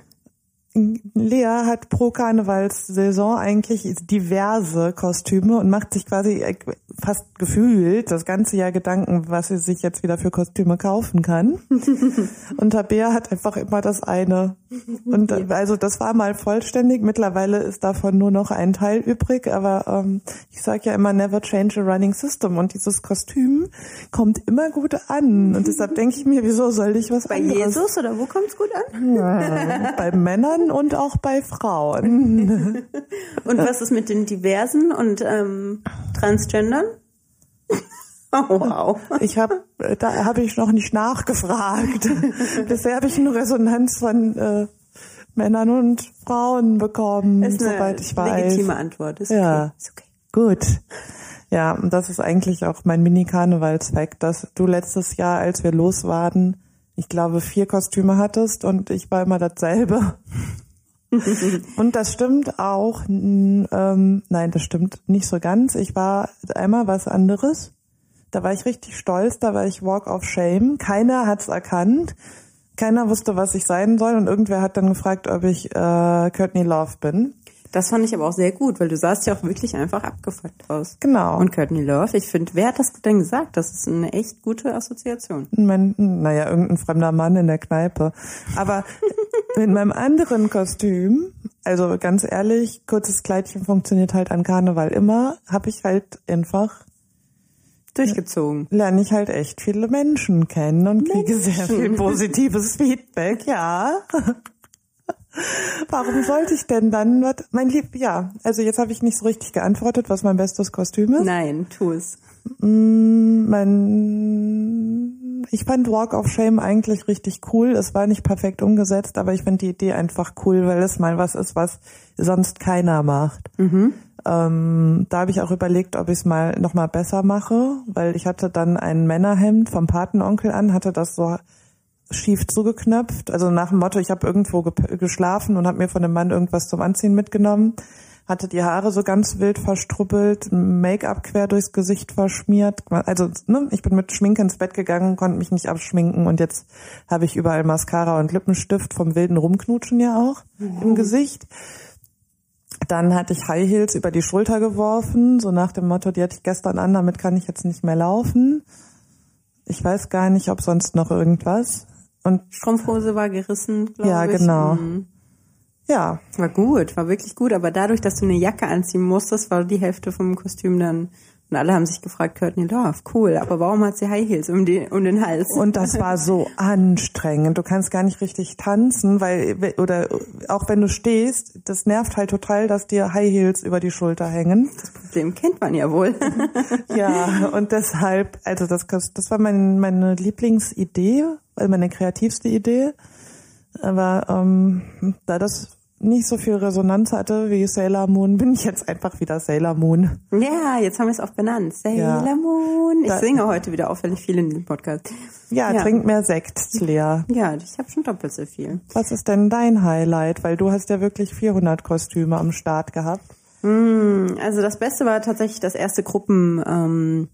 S2: Lea hat pro Karnevalssaison eigentlich diverse Kostüme und macht sich quasi äh, fast gefühlt das ganze Jahr Gedanken, was sie sich jetzt wieder für Kostüme kaufen kann. und Tabea hat einfach immer das eine. Und also das war mal vollständig. Mittlerweile ist davon nur noch ein Teil übrig, aber ähm, ich sage ja immer never change a running system und dieses Kostüm kommt immer gut an. Und deshalb denke ich mir, wieso soll ich was
S1: Bei
S2: anderes?
S1: Bei Jesus oder wo kommt's gut an?
S2: Ja, bei Männern Männern und auch bei Frauen.
S1: und was ist mit den diversen und ähm, Transgendern?
S2: Oh, wow. Ich habe, da habe ich noch nicht nachgefragt. Bisher habe ich nur Resonanz von äh, Männern und Frauen bekommen, ist soweit ich weiß.
S1: Legitime Antwort. Ist
S2: ja,
S1: okay. Ist okay.
S2: gut. Ja, und das ist eigentlich auch mein Mini-Karnevalsweg, dass du letztes Jahr, als wir los waren, ich glaube, vier Kostüme hattest und ich war immer dasselbe. und das stimmt auch, ähm, nein, das stimmt nicht so ganz. Ich war einmal was anderes. Da war ich richtig stolz, da war ich Walk of Shame. Keiner hat's erkannt. Keiner wusste, was ich sein soll und irgendwer hat dann gefragt, ob ich äh, Courtney Love bin.
S1: Das fand ich aber auch sehr gut, weil du sahst ja auch wirklich einfach abgefuckt aus.
S2: Genau.
S1: Und Courtney Love, ich finde, wer hat das denn gesagt? Das ist eine echt gute Assoziation.
S2: Mein, naja, irgendein fremder Mann in der Kneipe. Aber Mit meinem anderen Kostüm, also ganz ehrlich, kurzes Kleidchen funktioniert halt an Karneval immer, habe ich halt einfach
S1: Durchgezogen.
S2: lerne ich halt echt viele Menschen kennen und kriege sehr viel positives Feedback, ja. Warum sollte ich denn dann, mein Lieb, ja, also jetzt habe ich nicht so richtig geantwortet, was mein bestes Kostüm ist.
S1: Nein, tu es.
S2: Mein, ich fand Walk of Shame eigentlich richtig cool. Es war nicht perfekt umgesetzt, aber ich finde die Idee einfach cool, weil es mal was ist, was sonst keiner macht. Ähm, da habe ich auch überlegt, ob ich es mal noch mal besser mache, weil ich hatte dann ein Männerhemd vom Patenonkel an, hatte das so schief zugeknöpft, also nach dem Motto, ich habe irgendwo ge geschlafen und habe mir von dem Mann irgendwas zum Anziehen mitgenommen, hatte die Haare so ganz wild verstrubbelt, Make-up quer durchs Gesicht verschmiert, also ne, ich bin mit Schminke ins Bett gegangen, konnte mich nicht abschminken und jetzt habe ich überall Mascara und Lippenstift vom wilden Rumknutschen ja auch im Gesicht. Dann hatte ich High Heels über die Schulter geworfen, so nach dem Motto, die hatte ich gestern an, damit kann ich jetzt nicht mehr laufen. Ich weiß gar nicht, ob sonst noch irgendwas. Und
S1: Strumpfhose war gerissen, glaube
S2: Ja,
S1: ich.
S2: genau.
S1: Mhm.
S2: ja,
S1: War gut, war wirklich gut, aber dadurch, dass du eine Jacke anziehen musstest, war die Hälfte vom Kostüm dann. Und alle haben sich gefragt, Courtney Love, cool, aber warum hat sie High Heels um, die, um den Hals?
S2: und das war so anstrengend. Du kannst gar nicht richtig tanzen, weil, oder auch wenn du stehst, das nervt halt total, dass dir High Heels über die Schulter hängen.
S1: das Problem kennt man ja wohl.
S2: Ja, und deshalb, also das, das war mein, meine Lieblingsidee, weil meine kreativste Idee. Aber ähm, da das nicht so viel Resonanz hatte wie Sailor Moon, bin ich jetzt einfach wieder Sailor Moon.
S1: ja, jetzt haben wir es auch benannt. Sailor
S2: Ja.
S1: Moon. Ich
S2: Da-
S1: singe heute wieder auffällig viel in dem Podcast.
S2: Ja,
S1: Ja.
S2: trink mehr Sekt, Lea.
S1: Ja, ich habe schon doppelt so viel.
S2: Was ist denn dein Highlight? Weil du hast ja wirklich 400 Kostüme am Start gehabt.
S1: Also das Beste war tatsächlich das erste Gruppenkostüm,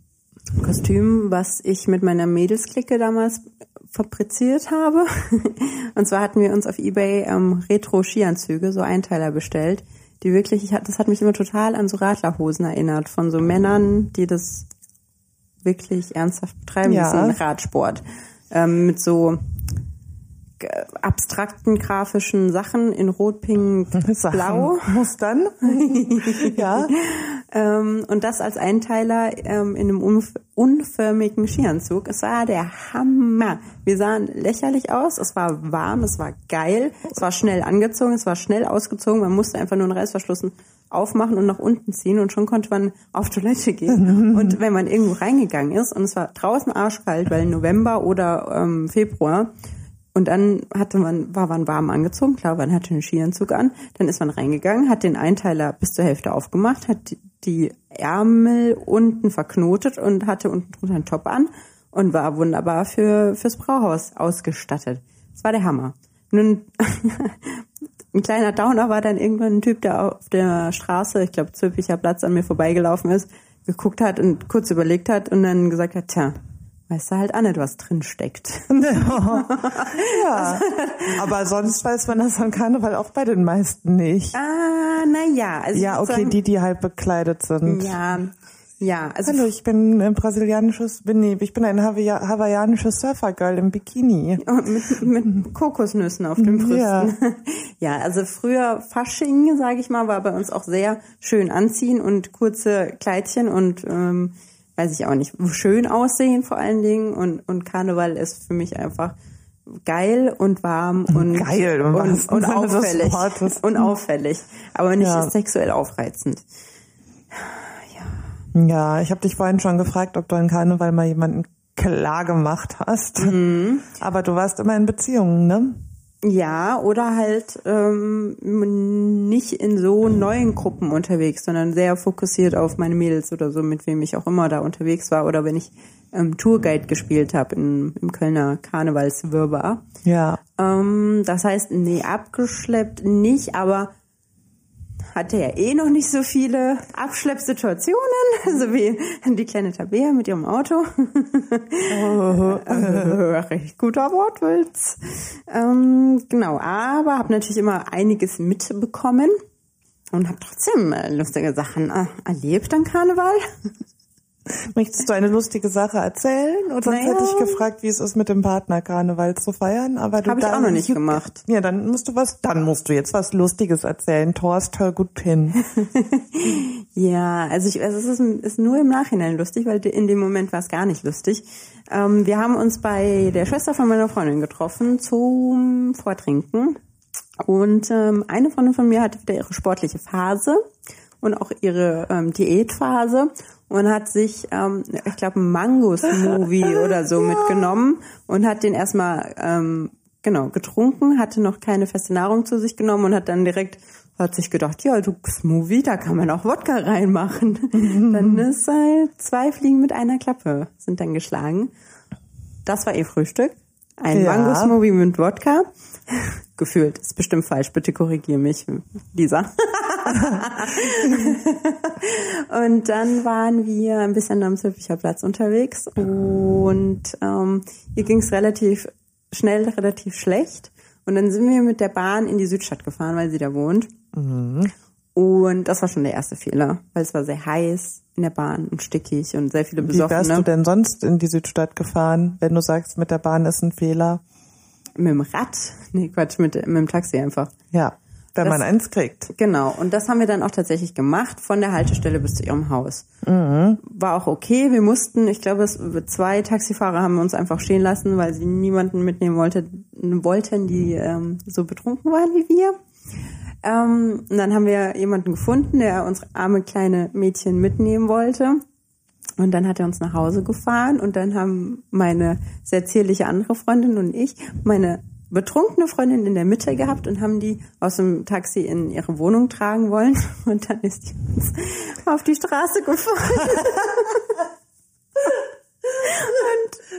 S1: ähm, was ich mit meiner Mädelsklicke damals fabriziert habe. Und zwar hatten wir uns auf Ebay ähm, Retro-Skianzüge, so Einteiler bestellt, die wirklich, ich, das hat mich immer total an so Radlerhosen erinnert, von so Männern, die das wirklich ernsthaft betreiben,
S2: Ja.
S1: diesen Radsport. Ähm, mit so abstrakten grafischen Sachen in Rot, Pink,
S2: Sachen,
S1: Blau.
S2: Mustern. ja.
S1: Ähm, und das als Einteiler ähm, in einem unf unförmigen Skianzug. Es war der Hammer. Wir sahen lächerlich aus. Es war warm, es war geil, es war schnell angezogen, es war schnell ausgezogen. Man musste einfach nur einen Reißverschluss aufmachen und nach unten ziehen und schon konnte man auf Toilette gehen. und wenn man irgendwo reingegangen ist und es war draußen arschkalt, weil November oder ähm, Februar, und dann hatte man, war man warm angezogen, klar, man hatte einen Skianzug an, dann ist man reingegangen, hat den Einteiler bis zur Hälfte aufgemacht, hat die, Ärmel unten verknotet und hatte unten drunter einen Top an und war wunderbar für, fürs Brauhaus ausgestattet. Das war der Hammer. Nun, ein kleiner Downer war dann irgendwann ein Typ, der auf der Straße, ich glaube Zülpicher Platz, an mir vorbeigelaufen ist, geguckt hat und kurz überlegt hat und dann gesagt hat, tja, weißt du halt auch nicht, was drin steckt.
S2: ja. Aber sonst weiß man das an Karneval auch bei den meisten nicht.
S1: Ah, na ja. Also
S2: Ja, okay,
S1: sagen,
S2: die, die halt bekleidet sind.
S1: Ja, ja. Also
S2: Hallo, ich bin ein brasilianisches, bin, nee, ich bin ein Hawaii hawaiianisches Surfergirl im Bikini.
S1: mit, mit Kokosnüssen auf den Brüsten.
S2: Ja.
S1: Ja, also früher Fasching, sage ich mal, war bei uns auch sehr schön anziehen und kurze Kleidchen und ähm, weiß ich auch nicht, schön aussehen vor allen Dingen und und Karneval ist für mich einfach geil und warm und
S2: Geil,
S1: und, und
S2: des
S1: auffällig und auffällig, aber nicht
S2: Ja.
S1: sexuell aufreizend.
S2: Ja, ich habe dich vorhin schon gefragt, ob du an Karneval mal jemanden klar gemacht hast.
S1: Mhm.
S2: Aber du warst immer in Beziehungen, ne?
S1: Ja, oder halt ähm, nicht in so neuen Gruppen unterwegs, sondern sehr fokussiert auf meine Mädels oder so, mit wem ich auch immer da unterwegs war. Oder wenn ich ähm, Tourguide gespielt habe im Kölner Karnevalswirrwarr.
S2: Ja.
S1: Ähm, das heißt, nee, abgeschleppt nicht, aber hatte ja eh noch nicht so viele Abschleppsituationen, so wie die kleine Tabea mit ihrem Auto. äh, recht guter Wortwitz. Ähm, genau, aber habe natürlich immer einiges mitbekommen und habe trotzdem lustige Sachen äh, erlebt an Karneval.
S2: Möchtest du eine lustige Sache erzählen? Oder sonst
S1: Naja.
S2: hätte ich gefragt, wie es ist, mit dem Partner Karneval zu feiern. Aber du
S1: Hab ich auch noch nicht gemacht.
S2: Ja, dann musst du was, dann musst du jetzt was Lustiges erzählen. Thorst, hör gut hin.
S1: Ja, also ich, also es ist, ist nur im Nachhinein lustig, weil in dem Moment war es gar nicht lustig. Ähm, wir haben uns bei der Schwester von meiner Freundin getroffen zum Vortrinken. Und ähm, eine Freundin von mir hatte wieder ihre sportliche Phase und auch ihre ähm, Diätphase und hat sich, ähm, ich glaube, einen Mango-Smoothie oder so mitgenommen und hat den erstmal ähm, genau getrunken, hatte noch keine feste Nahrung zu sich genommen und hat dann direkt hat sich gedacht, ja, du Smoothie, da kann man auch Wodka reinmachen. dann ist halt zwei Fliegen mit einer Klappe sind dann geschlagen. Das war ihr Frühstück. Ein
S2: Ja.
S1: Mango-Smoothie mit Wodka. Gefühlt, ist bestimmt falsch. Bitte korrigiere mich, Lisa. und dann waren wir ein bisschen am Zülpicher Platz unterwegs und ähm, hier ging es relativ schnell, relativ schlecht. Und dann sind wir mit der Bahn in die Südstadt gefahren, weil sie da wohnt. Und das war schon der erste Fehler, weil es war sehr heiß in der Bahn und stickig und sehr viele
S2: Wie wärst
S1: Besoffene.
S2: du denn sonst in die Südstadt gefahren, wenn du sagst, mit der Bahn ist ein Fehler?
S1: Mit dem Rad? Nee, Quatsch, mit, mit dem Taxi einfach.
S2: Ja, wenn
S1: Das-
S2: man eins kriegt.
S1: Genau, und das haben wir dann auch tatsächlich gemacht, von der Haltestelle bis zu ihrem Haus. War auch okay, wir mussten, ich glaube, es, zwei Taxifahrer haben uns einfach stehen lassen, weil sie niemanden mitnehmen wollte, wollten, die ähm, so betrunken waren wie wir. Ähm, und dann haben wir jemanden gefunden, der unsere arme kleine Mädchen mitnehmen wollte. Und dann hat er uns nach Hause gefahren und dann haben meine sehr zierliche andere Freundin und ich meine betrunkene Freundin in der Mitte gehabt und haben die aus dem Taxi in ihre Wohnung tragen wollen. Und dann ist die uns auf die Straße gefahren.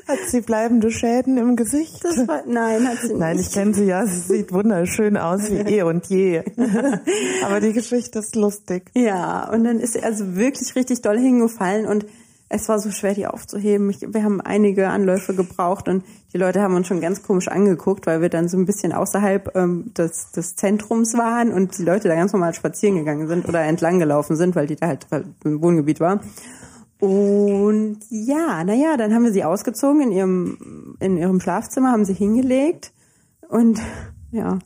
S2: Hat sie bleibende Schäden im Gesicht?
S1: War, nein, hat sie nicht.
S2: Nein, ich kenne sie ja. Sie sieht wunderschön aus wie eh und je. Aber die Geschichte ist lustig.
S1: Ja, und dann ist sie also wirklich richtig doll hingefallen und es war so schwer, die aufzuheben. Ich, wir haben einige Anläufe gebraucht und die Leute haben uns schon ganz komisch angeguckt, weil wir dann so ein bisschen außerhalb ähm, des, des Zentrums waren und die Leute da ganz normal spazieren gegangen sind oder entlang gelaufen sind, weil die da halt im Wohngebiet war. Und ja, naja, dann haben wir sie ausgezogen in ihrem, in ihrem Schlafzimmer, haben sie hingelegt und ja,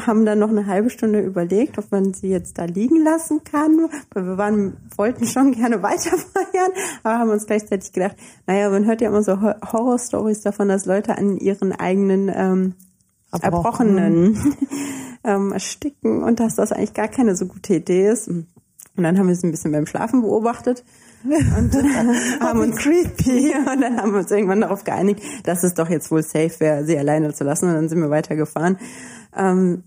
S1: haben dann noch eine halbe Stunde überlegt, ob man sie jetzt da liegen lassen kann, weil wir waren, wollten schon gerne weiter feiern, aber haben uns gleichzeitig gedacht, naja, man hört ja immer so Ho- Horror-Stories davon, dass Leute an ihren eigenen ähm, Erbrochenen. ähm, ersticken und dass das eigentlich gar keine so gute Idee ist. Und dann haben wir sie ein bisschen beim Schlafen beobachtet und haben uns creepy und dann haben wir uns irgendwann darauf geeinigt, dass es doch jetzt wohl safe wäre, sie alleine zu lassen und dann sind wir weitergefahren. Ähm,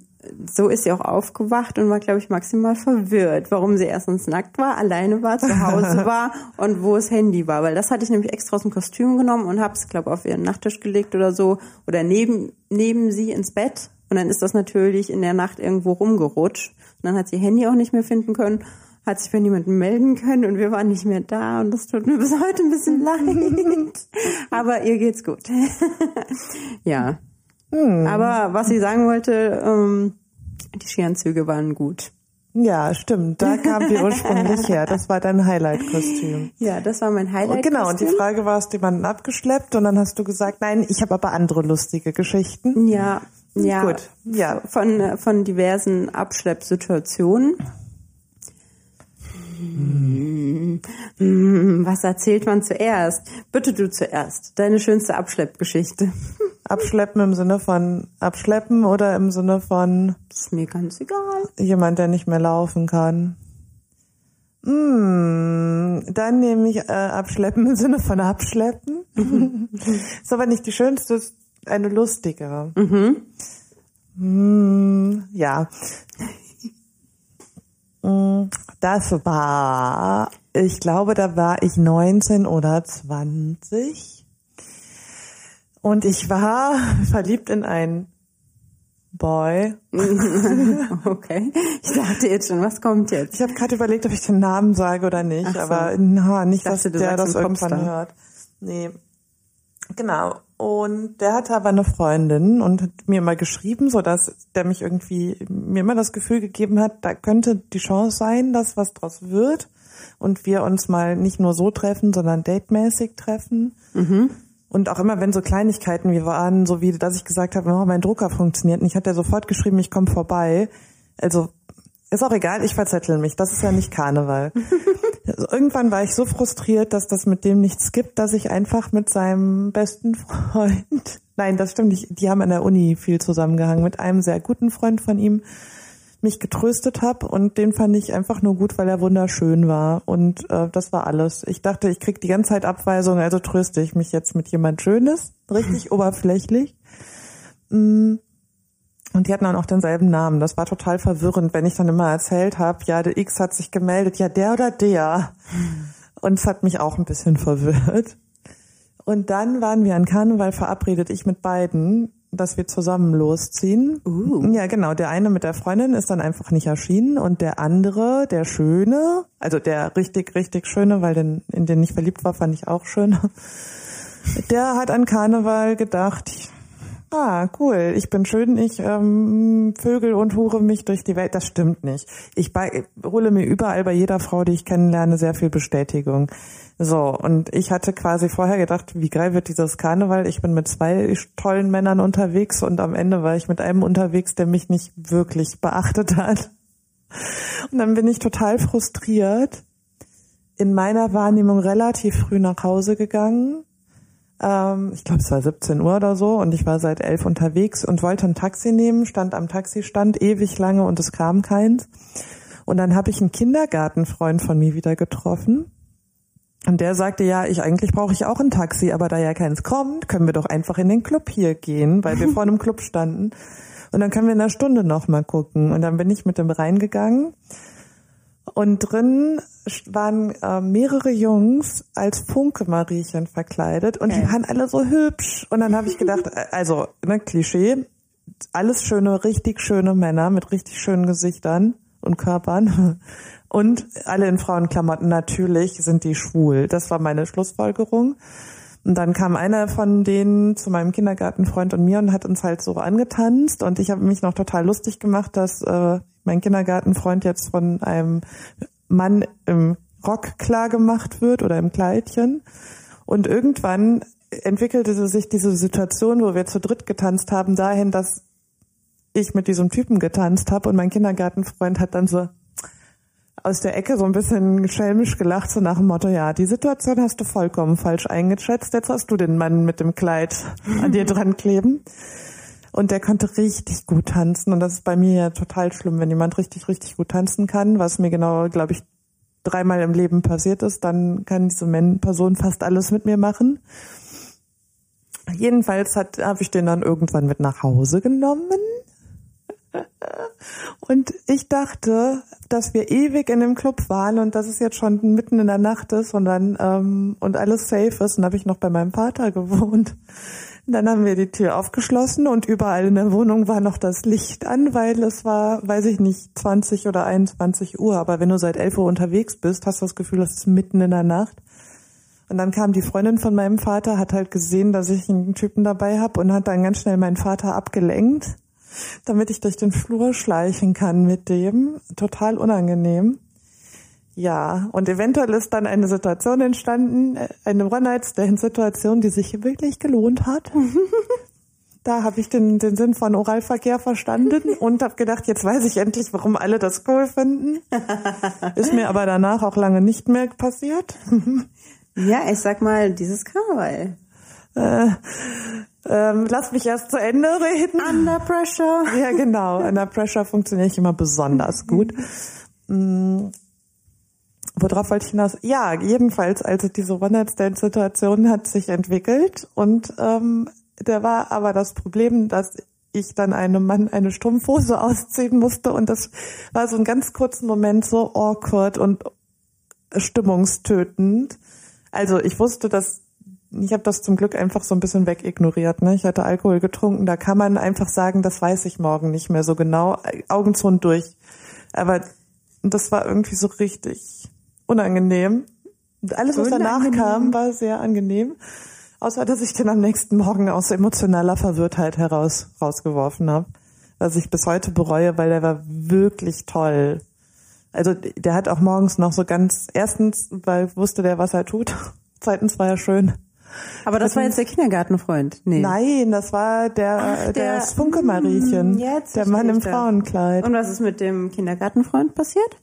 S1: so ist sie auch aufgewacht und war, glaube ich, maximal verwirrt, warum sie erstens nackt war, alleine war, zu Hause war und wo das Handy war. Weil das hatte ich nämlich extra aus dem Kostüm genommen und habe es, glaube auf ihren Nachttisch gelegt oder so oder neben, neben sie ins Bett. Und dann ist das natürlich in der Nacht irgendwo rumgerutscht. Und dann hat sie Handy auch nicht mehr finden können, hat sich bei niemandem melden können und wir waren nicht mehr da. Und das tut mir bis heute ein bisschen leid. Aber ihr geht's gut. ja. Aber was sie sagen wollte, ähm, die Skianzüge waren gut.
S2: Ja, stimmt. Da kam die ursprünglich her. Das war dein Highlight-Kostüm.
S1: Ja, das war mein Highlight.
S2: Und genau, und die Frage war, hast du jemanden abgeschleppt? Und dann hast du gesagt, nein, ich habe aber andere lustige Geschichten.
S1: Ja, ja.
S2: Gut, ja.
S1: Von, äh, von diversen Abschleppsituationen. Hm, hm, Was erzählt man zuerst? Bitte du zuerst. Deine schönste Abschleppgeschichte.
S2: Abschleppen im Sinne von abschleppen oder im Sinne von
S1: Das ist mir ganz egal.
S2: jemand, der nicht mehr laufen kann? Hm, dann nehme ich äh, abschleppen im Sinne von abschleppen. ist aber nicht die schönste, ist eine lustigere. Hm, ja. Hm, Das war, ich glaube, da war ich 19 oder 20. Und ich war verliebt in einen Boy.
S1: Okay. Ich dachte jetzt schon, was kommt jetzt?
S2: Ich habe gerade überlegt, ob ich den Namen sage oder nicht,
S1: so.
S2: aber na, nicht,
S1: Ich
S2: dass
S1: dachte, du
S2: der das irgendwann hört. Nee. Genau. Und der hatte aber eine Freundin und hat mir mal geschrieben, so dass der mich irgendwie mir immer das Gefühl gegeben hat, da könnte die Chance sein, dass was draus wird. und wir uns mal nicht nur so treffen, sondern datemäßig treffen. Und auch immer, wenn so Kleinigkeiten wie waren, so wie, dass ich gesagt habe, oh, mein Drucker funktioniert nicht, hat er sofort geschrieben, ich komme vorbei. Also ist auch egal, ich verzettel mich. Das ist ja nicht Karneval. also, irgendwann war ich so frustriert, dass das mit dem nichts gibt, dass ich einfach mit seinem besten Freund, nein, das stimmt nicht, die haben an der Uni viel zusammengehangen, mit einem sehr guten Freund von ihm mich getröstet habe und den fand ich einfach nur gut, weil er wunderschön war und äh, das war alles. Ich dachte, ich krieg die ganze Zeit Abweisung, also tröste ich mich jetzt mit jemand Schönes, richtig oberflächlich. Mm. Und die hatten auch noch denselben Namen. Das war total verwirrend, wenn ich dann immer erzählt habe, ja, der X hat sich gemeldet, ja, der oder der. Und es hat mich auch ein bisschen verwirrt. Und dann waren wir an Karneval verabredet, ich mit beiden, dass wir zusammen losziehen.
S1: Uh.
S2: Ja, genau. Der eine mit der Freundin ist dann einfach nicht erschienen und der andere, der Schöne, also der richtig, richtig Schöne, weil den, in den ich verliebt war, fand ich auch schön. Der hat an Karneval gedacht, Ah, cool. Ich bin schön, ich ähm, Vögel und hure mich durch die Welt. Das stimmt nicht. Ich bei, hole mir überall bei jeder Frau, die ich kennenlerne, sehr viel Bestätigung. So, und ich hatte quasi vorher gedacht, wie geil wird dieses Karneval. Ich bin mit zwei tollen Männern unterwegs und am Ende war ich mit einem unterwegs, der mich nicht wirklich beachtet hat. Und dann bin ich total frustriert, in meiner Wahrnehmung relativ früh nach Hause gegangen ähm, ich glaube, es war 17 Uhr oder so und ich war seit elf unterwegs und wollte ein Taxi nehmen, stand am Taxistand ewig lange und es kam keins. Und dann habe ich einen Kindergartenfreund von mir wieder getroffen. Und der sagte, ja, ich eigentlich brauche ich auch ein Taxi, aber da ja keins kommt, können wir doch einfach in den Club hier gehen, weil wir vor einem Club standen. Und dann können wir in einer Stunde noch mal gucken. Und dann bin ich mit dem reingegangen und drin waren äh, mehrere Jungs als Funke-Mariechen verkleidet und okay. die waren alle so hübsch. Und dann habe ich gedacht, äh, also, ne, Klischee, alles schöne, richtig schöne Männer mit richtig schönen Gesichtern und Körpern. Und alle in Frauenklamotten, natürlich sind die schwul. Das war meine Schlussfolgerung. Und dann kam einer von denen zu meinem Kindergartenfreund und mir und hat uns halt so angetanzt. Und ich habe mich noch total lustig gemacht, dass äh, mein Kindergartenfreund jetzt von einem Mann im Rock klar gemacht wird oder im Kleidchen. Und irgendwann entwickelte sich diese Situation, wo wir zu dritt getanzt haben, dahin, dass ich mit diesem Typen getanzt habe und mein Kindergartenfreund hat dann so aus der Ecke so ein bisschen schelmisch gelacht, so nach dem Motto, ja, die Situation hast du vollkommen falsch eingeschätzt, jetzt hast du den Mann mit dem Kleid an dir dran kleben. Und der konnte richtig gut tanzen. Und das ist bei mir ja total schlimm, wenn jemand richtig, richtig gut tanzen kann, was mir genau, glaube ich, dreimal im Leben passiert ist, dann kann diese Person fast alles mit mir machen. Jedenfalls habe ich den dann irgendwann mit nach Hause genommen. Und ich dachte, dass wir ewig in dem Club waren und dass es jetzt schon mitten in der Nacht ist und dann ähm, und alles safe ist. Und habe ich noch bei meinem Vater gewohnt. Dann haben wir die Tür aufgeschlossen und überall in der Wohnung war noch das Licht an, weil es war, weiß ich nicht, 20 oder 21 Uhr. Aber wenn du seit 11 Uhr unterwegs bist, hast du das Gefühl, es ist mitten in der Nacht. Und dann kam die Freundin von meinem Vater, hat halt gesehen, dass ich einen Typen dabei habe und hat dann ganz schnell meinen Vater abgelenkt, damit ich durch den Flur schleichen kann mit dem. Total unangenehm. Ja, und eventuell ist dann eine Situation entstanden, äh, eine One-Night-Stand-Situation, die sich wirklich gelohnt hat. da habe ich den, den Sinn von Oralverkehr verstanden und habe gedacht, jetzt weiß ich endlich, warum alle das cool finden. Ist mir aber danach auch lange nicht mehr passiert.
S1: ja, ich sag mal, dieses Karneval.
S2: Äh, ähm, lass mich erst zu Ende reden.
S1: Under Pressure.
S2: Ja, genau. Under Pressure funktioniere ich immer besonders gut. Mm worauf wollte ich hinaus? Ja, jedenfalls, also diese One-Night-Stand-Situation hat sich entwickelt und ähm, da war aber das Problem, dass ich dann einem Mann eine Strumpfhose ausziehen musste und das war so ein ganz kurzen Moment so awkward und stimmungstötend. Also ich wusste, dass ich habe das zum Glück einfach so ein bisschen wegignoriert. Ne? Ich hatte Alkohol getrunken, da kann man einfach sagen, das weiß ich morgen nicht mehr so genau, Augen zu und durch. Aber das war irgendwie so richtig unangenehm. Alles, was danach kam, war sehr angenehm. Außer, dass ich den am nächsten Morgen aus emotionaler Verwirrtheit heraus rausgeworfen habe. Was ich bis heute bereue, weil der war wirklich toll. Also der hat auch morgens noch so ganz, erstens, weil wusste der, was er tut. Zweitens war er schön.
S1: Aber das war jetzt der Kindergartenfreund. Nee.
S2: Nein, das war der,
S1: Ach,
S2: der,
S1: der-
S2: das Funke-Mariechen.
S1: Hm, jetzt
S2: der Mann im. Frauenkleid.
S1: Und was ist mit dem Kindergartenfreund passiert?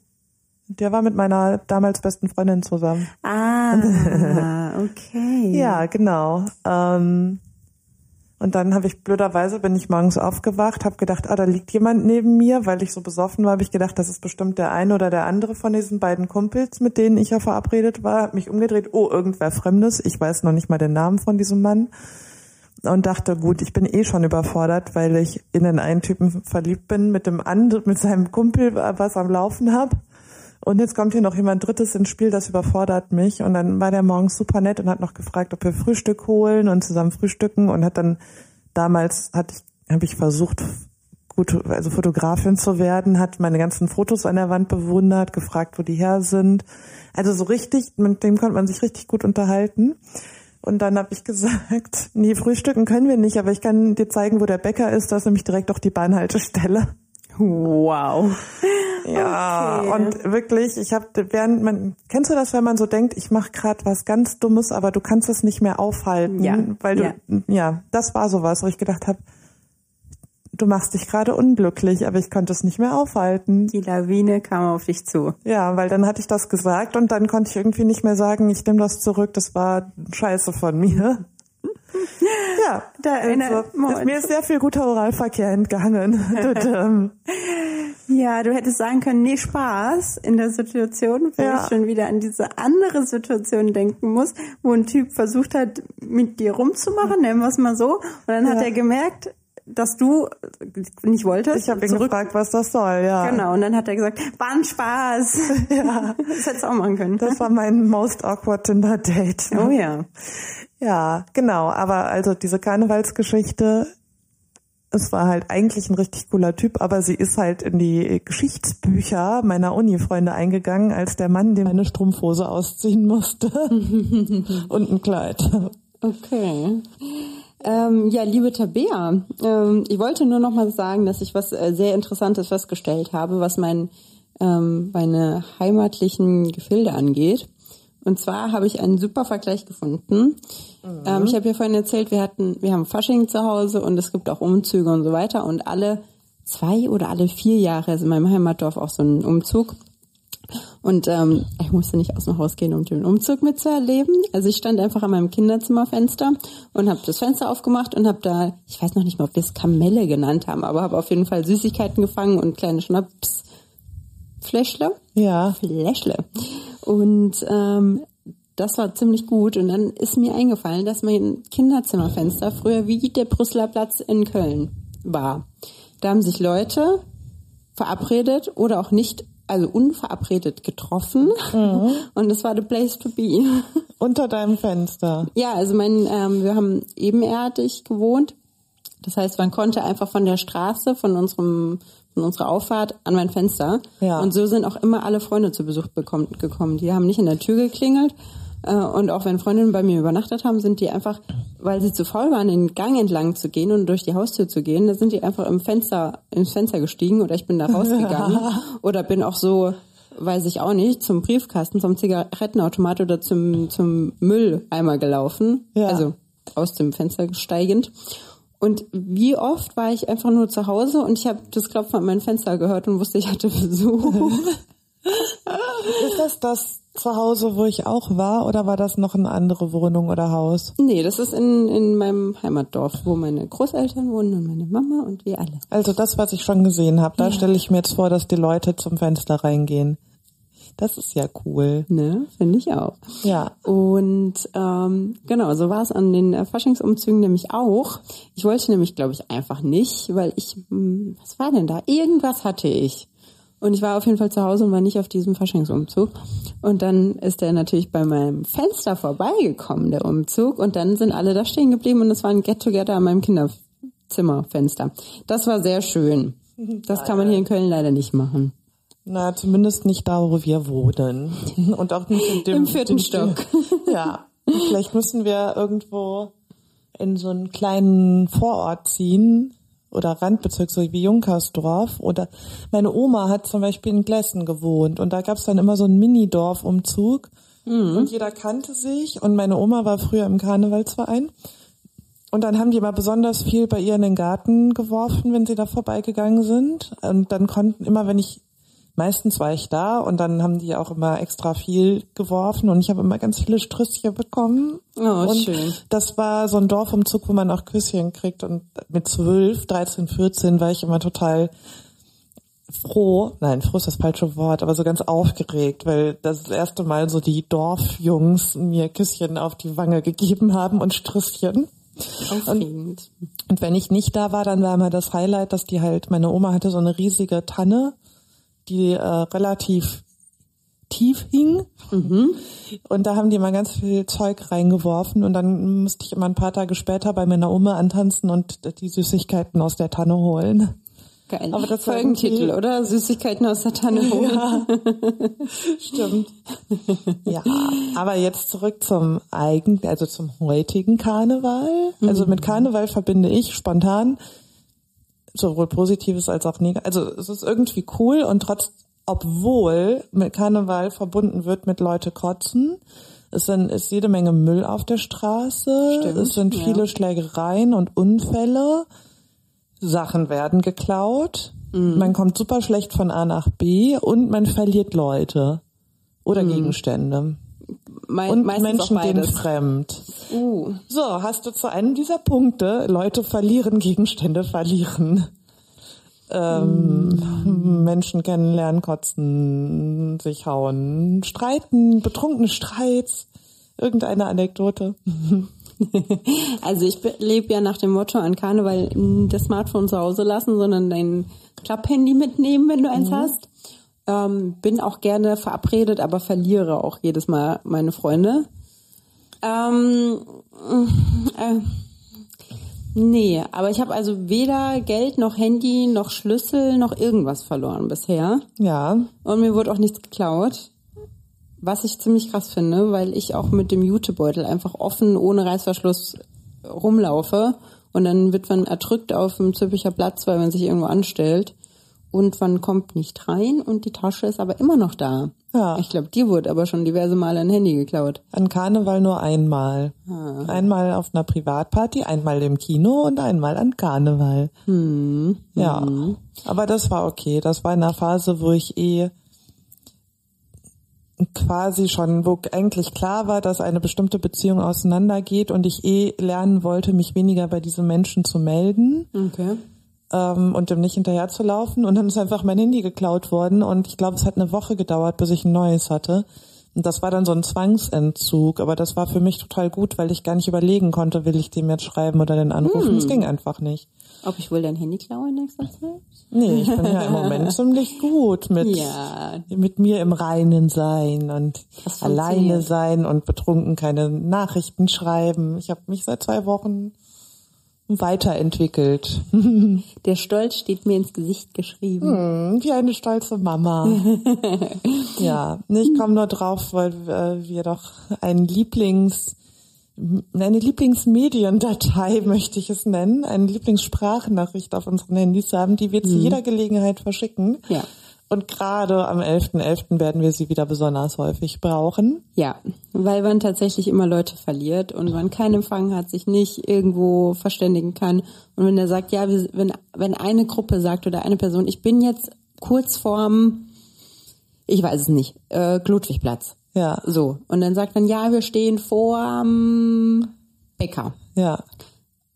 S2: Der war mit meiner damals besten Freundin zusammen.
S1: Ah, okay.
S2: Ja, genau. Ähm, und dann habe ich blöderweise bin ich morgens aufgewacht, habe gedacht, ah, da liegt jemand neben mir, weil ich so besoffen war, habe ich gedacht, das ist bestimmt der eine oder der andere von diesen beiden Kumpels, mit denen ich ja verabredet war. Hab mich umgedreht, oh, irgendwer Fremdes. Ich weiß noch nicht mal den Namen von diesem Mann und dachte, gut, ich bin eh schon überfordert, weil ich in den einen Typen verliebt bin, mit dem anderen, mit seinem Kumpel was am Laufen hab. Und jetzt kommt hier noch jemand Drittes ins Spiel, das überfordert mich. Und dann war der morgens super nett und hat noch gefragt, ob wir Frühstück holen und zusammen frühstücken und hat dann damals hat ich habe ich versucht gut also Fotografin zu werden, hat meine ganzen Fotos an der Wand bewundert, gefragt, wo die her sind. Also so richtig, mit dem konnte man sich richtig gut unterhalten. Und dann habe ich gesagt, nee, frühstücken können wir nicht, aber ich kann dir zeigen, wo der Bäcker ist. Da ist nämlich direkt auch die Bahnhaltestelle.
S1: Wow.
S2: Ja,
S1: Okay.
S2: und wirklich, ich habe während man kennst du das, wenn man so denkt, ich mache gerade was ganz Dummes, aber du kannst es nicht mehr aufhalten,
S1: Ja,
S2: weil du
S1: ja.
S2: ja. das war sowas, wo ich gedacht habe, du machst dich gerade unglücklich, aber ich konnte es nicht mehr aufhalten.
S1: Die Lawine kam auf dich zu.
S2: Ja, weil dann hatte ich das gesagt und dann konnte ich irgendwie nicht mehr sagen, ich nehme das zurück, das war Scheiße von mir. Ja,
S1: Da erinnert-
S2: also, mir ist sehr viel guter Oralverkehr entgangen. Tudum.
S1: Ja, du hättest sagen können, nee, Spaß in der Situation, wo
S2: Ja.
S1: ich schon wieder an diese andere Situation denken muss, wo ein Typ versucht hat, mit dir rumzumachen, nennen wir es mal so. Und dann hat
S2: Ja.
S1: er gemerkt, dass du nicht wolltest.
S2: Ich habe ihn gefragt, was das soll, ja.
S1: Genau, und dann hat er gesagt, war ein Spaß.
S2: Ja.
S1: Das hättest du auch machen können.
S2: Das war mein most awkward Tinder Date.
S1: oh ja.
S2: Ja, genau. Aber also diese Karnevalsgeschichte, es war halt eigentlich ein richtig cooler Typ, aber sie ist halt in die Geschichtsbücher meiner Uni-Freunde eingegangen, als der Mann, dem eine Strumpfhose ausziehen musste und ein Kleid.
S1: Okay. Ähm, ja, liebe Tabea, ähm, ich wollte nur noch mal sagen, dass ich was äh, sehr Interessantes festgestellt habe, was mein, ähm, meine heimatlichen Gefilde angeht. Und zwar habe ich einen super Vergleich gefunden. Ähm, ich habe ja vorhin erzählt, wir hatten, wir haben Fasching zu Hause und es gibt auch Umzüge und so weiter. Und alle zwei oder alle vier Jahre ist in meinem Heimatdorf auch so ein Umzug. Und ähm, ich musste nicht aus dem Haus gehen, um den Umzug mitzuerleben. Also ich stand einfach an meinem Kinderzimmerfenster und habe das Fenster aufgemacht und habe da, ich weiß noch nicht mal, ob wir es Kamelle genannt haben, aber habe auf jeden Fall Süßigkeiten gefangen und kleine Schnaps. Fläschle?
S2: Ja.
S1: Fläschle. Und ähm, das war ziemlich gut. Und dann ist mir eingefallen, dass mein Kinderzimmerfenster früher wie der Brüsseler Platz in Köln war. Da haben sich Leute verabredet oder auch nicht, also unverabredet getroffen. Und das war the place to be.
S2: Unter deinem Fenster.
S1: Ja, also mein, ähm, wir haben ebenerdig gewohnt. Das heißt, man konnte einfach von der Straße, von unserem, von unserer Auffahrt an mein Fenster.
S2: Ja.
S1: Und so sind auch immer alle Freunde zu Besuch bekommen, gekommen. Die haben nicht in der Tür geklingelt. Äh, und auch wenn Freundinnen bei mir übernachtet haben, sind die einfach, weil sie zu faul waren, den Gang entlang zu gehen und durch die Haustür zu gehen, da sind die einfach im Fenster, ins Fenster gestiegen oder ich bin da rausgegangen. oder bin auch so, weiß ich auch nicht, zum Briefkasten, zum Zigarettenautomat oder zum, zum Mülleimer gelaufen.
S2: Ja.
S1: Also aus dem Fenster steigend. Und wie oft war ich einfach nur zu Hause und ich habe das Klopfen an mein Fenster gehört und wusste, ich hatte Besuch.
S2: Ist das das Zuhause, wo ich auch war, oder war das noch eine andere Wohnung oder Haus?
S1: nee, das ist in, in meinem Heimatdorf, wo meine Großeltern wohnen und meine Mama und wir alle.
S2: Also das, was ich schon gesehen habe, da stelle ich mir jetzt vor, dass die Leute zum Fenster reingehen. Das ist ja cool.
S1: Ne, finde ich auch.
S2: Ja.
S1: Und ähm, genau, so war es an den äh, Faschingsumzügen nämlich auch. Ich wollte nämlich, glaube ich, einfach nicht, weil ich, hm, was war denn da? Irgendwas hatte ich. Und ich war auf jeden Fall zu Hause und war nicht auf diesem Faschingsumzug. Und dann ist der natürlich bei meinem Fenster vorbeigekommen, der Umzug. Und dann sind alle da stehen geblieben und es war ein Get-Together an meinem Kinderzimmerfenster. Das war sehr schön. Das kann man hier in Köln leider nicht machen.
S2: Na, zumindest nicht da, wo wir wohnen. Und auch nicht in dem
S1: Im vierten
S2: dem-
S1: Stock.
S2: Ja. Vielleicht müssen wir irgendwo in so einen kleinen Vorort ziehen oder Randbezirk, so wie Junkersdorf. Oder meine Oma hat zum Beispiel in Glessen gewohnt und da gab es dann immer so einen Mini-Dorfumzug und jeder kannte sich und meine Oma war früher im Karnevalsverein. Und dann haben die immer besonders viel bei ihr in den Garten geworfen, wenn sie da vorbeigegangen sind. Und dann konnten immer, wenn ich, meistens war ich da und dann haben die auch immer extra viel geworfen und ich habe immer ganz viele Strüsschen bekommen.
S1: Oh,
S2: und
S1: schön.
S2: Das war so ein Dorfumzug, wo man auch Küsschen kriegt und mit zwölf, 13, 14 war ich immer total froh, nein, froh ist das falsche Wort, aber so ganz aufgeregt, weil das erste Mal so die Dorfjungs mir Küsschen auf die Wange gegeben haben und Strüsschen.
S1: Aufregend.
S2: Und wenn ich nicht da war, dann war immer das Highlight, dass die halt, meine Oma hatte so eine riesige Tanne, die äh, relativ tief hing. Und da haben die mal ganz viel Zeug reingeworfen und dann musste ich immer ein paar Tage später bei meiner Oma antanzen und die Süßigkeiten aus der Tanne holen.
S1: Geil.
S2: Aber das
S1: Folgentitel, oder? Süßigkeiten aus der Tanne holen.
S2: Ja, stimmt. Ja, aber jetzt zurück zum eigen, also zum heutigen Karneval. Also mit Karneval verbinde ich spontan sowohl Positives als auch Negatives. Also es ist irgendwie cool und trotz, obwohl mit Karneval verbunden wird mit Leute kotzen. Es sind, ist jede Menge Müll auf der Straße.
S1: Stimmt,
S2: es sind
S1: ja.
S2: viele Schlägereien und Unfälle. Sachen werden geklaut.
S1: Mhm.
S2: Man kommt super schlecht von A nach B und man verliert Leute oder
S1: Mhm.
S2: Gegenstände.
S1: Me
S2: Und Menschen gehen fremd.
S1: Uh,
S2: So, hast du zu einem dieser Punkte, Leute verlieren, Gegenstände verlieren. Ähm, Menschen kennenlernen, kotzen, sich hauen, streiten, betrunkene Streits, irgendeine Anekdote.
S1: Also ich lebe ja nach dem Motto an Karneval das Smartphone zu Hause lassen, sondern dein Klapphandy mitnehmen, wenn du eins hast. Ähm, bin auch gerne verabredet, aber verliere auch jedes Mal meine Freunde. Ähm, äh, nee, aber ich habe also weder Geld noch Handy noch Schlüssel noch irgendwas verloren bisher.
S2: Ja,
S1: Und mir wurde auch nichts geklaut. Was ich ziemlich krass finde, weil ich auch mit dem Jutebeutel einfach offen, ohne Reißverschluss rumlaufe. Und dann wird man erdrückt auf dem Züppicher Platz, weil man sich irgendwo anstellt. Und man kommt nicht rein und die Tasche ist aber immer noch da.
S2: Ja.
S1: Ich glaube, dir wurde aber schon diverse Male ein Handy geklaut.
S2: an Karneval nur einmal. Einmal auf einer Privatparty, einmal im Kino und einmal an Karneval. Ja, aber das war okay. Das war in einer Phase, wo ich eh quasi schon, wo eigentlich klar war, dass eine bestimmte Beziehung auseinandergeht und ich eh lernen wollte, mich weniger bei diesen Menschen zu melden
S1: Okay.
S2: Ähm, und dem nicht hinterher zu laufen. Und dann ist einfach mein Handy geklaut worden und ich glaube, es hat eine Woche gedauert, bis ich ein neues hatte. Und das war dann so ein Zwangsentzug, aber das war für mich total gut, weil ich gar nicht überlegen konnte, will ich dem jetzt schreiben oder den anrufen. Es ging einfach nicht.
S1: Ob ich wohl dein Handy klaue in nächster Zeit?
S2: Nee, ich bin ja im Moment ziemlich gut mit,
S1: Ja.
S2: mit mir im Reinen sein und
S1: Das
S2: alleine sein und betrunken keine Nachrichten schreiben. Ich habe mich seit zwei Wochen weiterentwickelt.
S1: Der Stolz steht mir ins Gesicht geschrieben.
S2: Hm, Wie eine stolze Mama. ja, ich komme nur drauf, weil äh, wir doch ein Lieblings, eine Lieblingsmediendatei möchte ich es nennen, eine Lieblingssprachnachricht auf unseren Handys haben, die wir zu jeder Gelegenheit verschicken.
S1: Ja.
S2: Und gerade am 11.11. werden wir sie wieder besonders häufig brauchen.
S1: Ja, weil man tatsächlich immer Leute verliert und man keinen Empfang hat, sich nicht irgendwo verständigen kann. Und wenn er sagt, ja, wenn, wenn eine Gruppe sagt oder eine Person, ich bin jetzt kurz vorm, ich weiß es nicht, äh, Ludwigplatz.
S2: Ja,
S1: So. Und dann sagt man, ja, wir stehen vorm Bäcker.
S2: ja,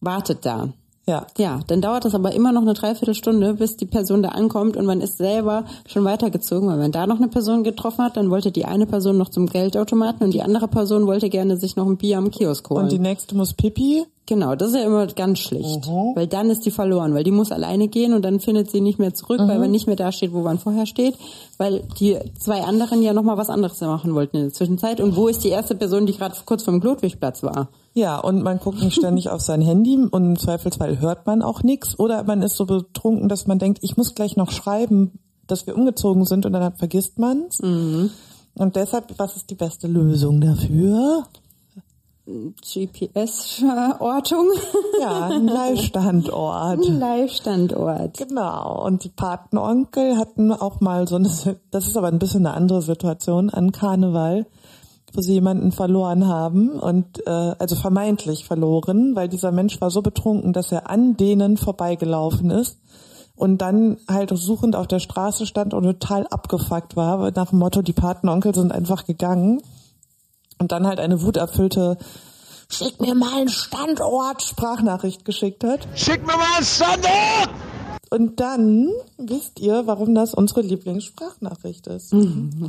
S1: Wartet da.
S2: Ja.
S1: Ja, dann dauert das aber immer noch eine Dreiviertelstunde, bis die Person da ankommt und man ist selber schon weitergezogen, weil man da noch eine Person getroffen hat, dann wollte die eine Person noch zum Geldautomaten und die andere Person wollte gerne sich noch ein Bier am Kiosk holen.
S2: Und die nächste muss Pipi.
S1: genau, das ist ja immer ganz schlecht, weil dann ist die verloren, weil die muss alleine gehen und dann findet sie nicht mehr zurück, weil man nicht mehr da steht, wo man vorher steht, weil die zwei anderen ja noch mal was anderes machen wollten in der Zwischenzeit und wo ist die erste Person, die gerade kurz vom Glotwigplatz war?
S2: Ja, und man guckt nicht ständig auf sein Handy und im Zweifelsfall hört man auch nichts. Oder man ist so betrunken, dass man denkt, ich muss gleich noch schreiben, dass wir umgezogen sind und dann vergisst man's. Und deshalb, was ist die beste Lösung dafür?
S1: GPS-Ortung.
S2: Ja, ein Leihstandort.
S1: Ein Live-Standort.
S2: Genau. Und die Patenonkel hatten auch mal so eine, das ist aber ein bisschen eine andere Situation an Karneval, wo sie jemanden verloren haben und äh, also vermeintlich verloren, weil dieser Mensch war so betrunken, dass er an denen vorbeigelaufen ist und dann halt suchend auf der Straße stand und total abgefuckt war, nach dem Motto, die Patenonkel sind einfach gegangen und dann halt eine wuterfüllte Schick mir mal einen Standort Sprachnachricht geschickt hat.
S4: Schick mir mal einen Standort!
S2: Und dann wisst ihr, warum das unsere Lieblingssprachnachricht ist.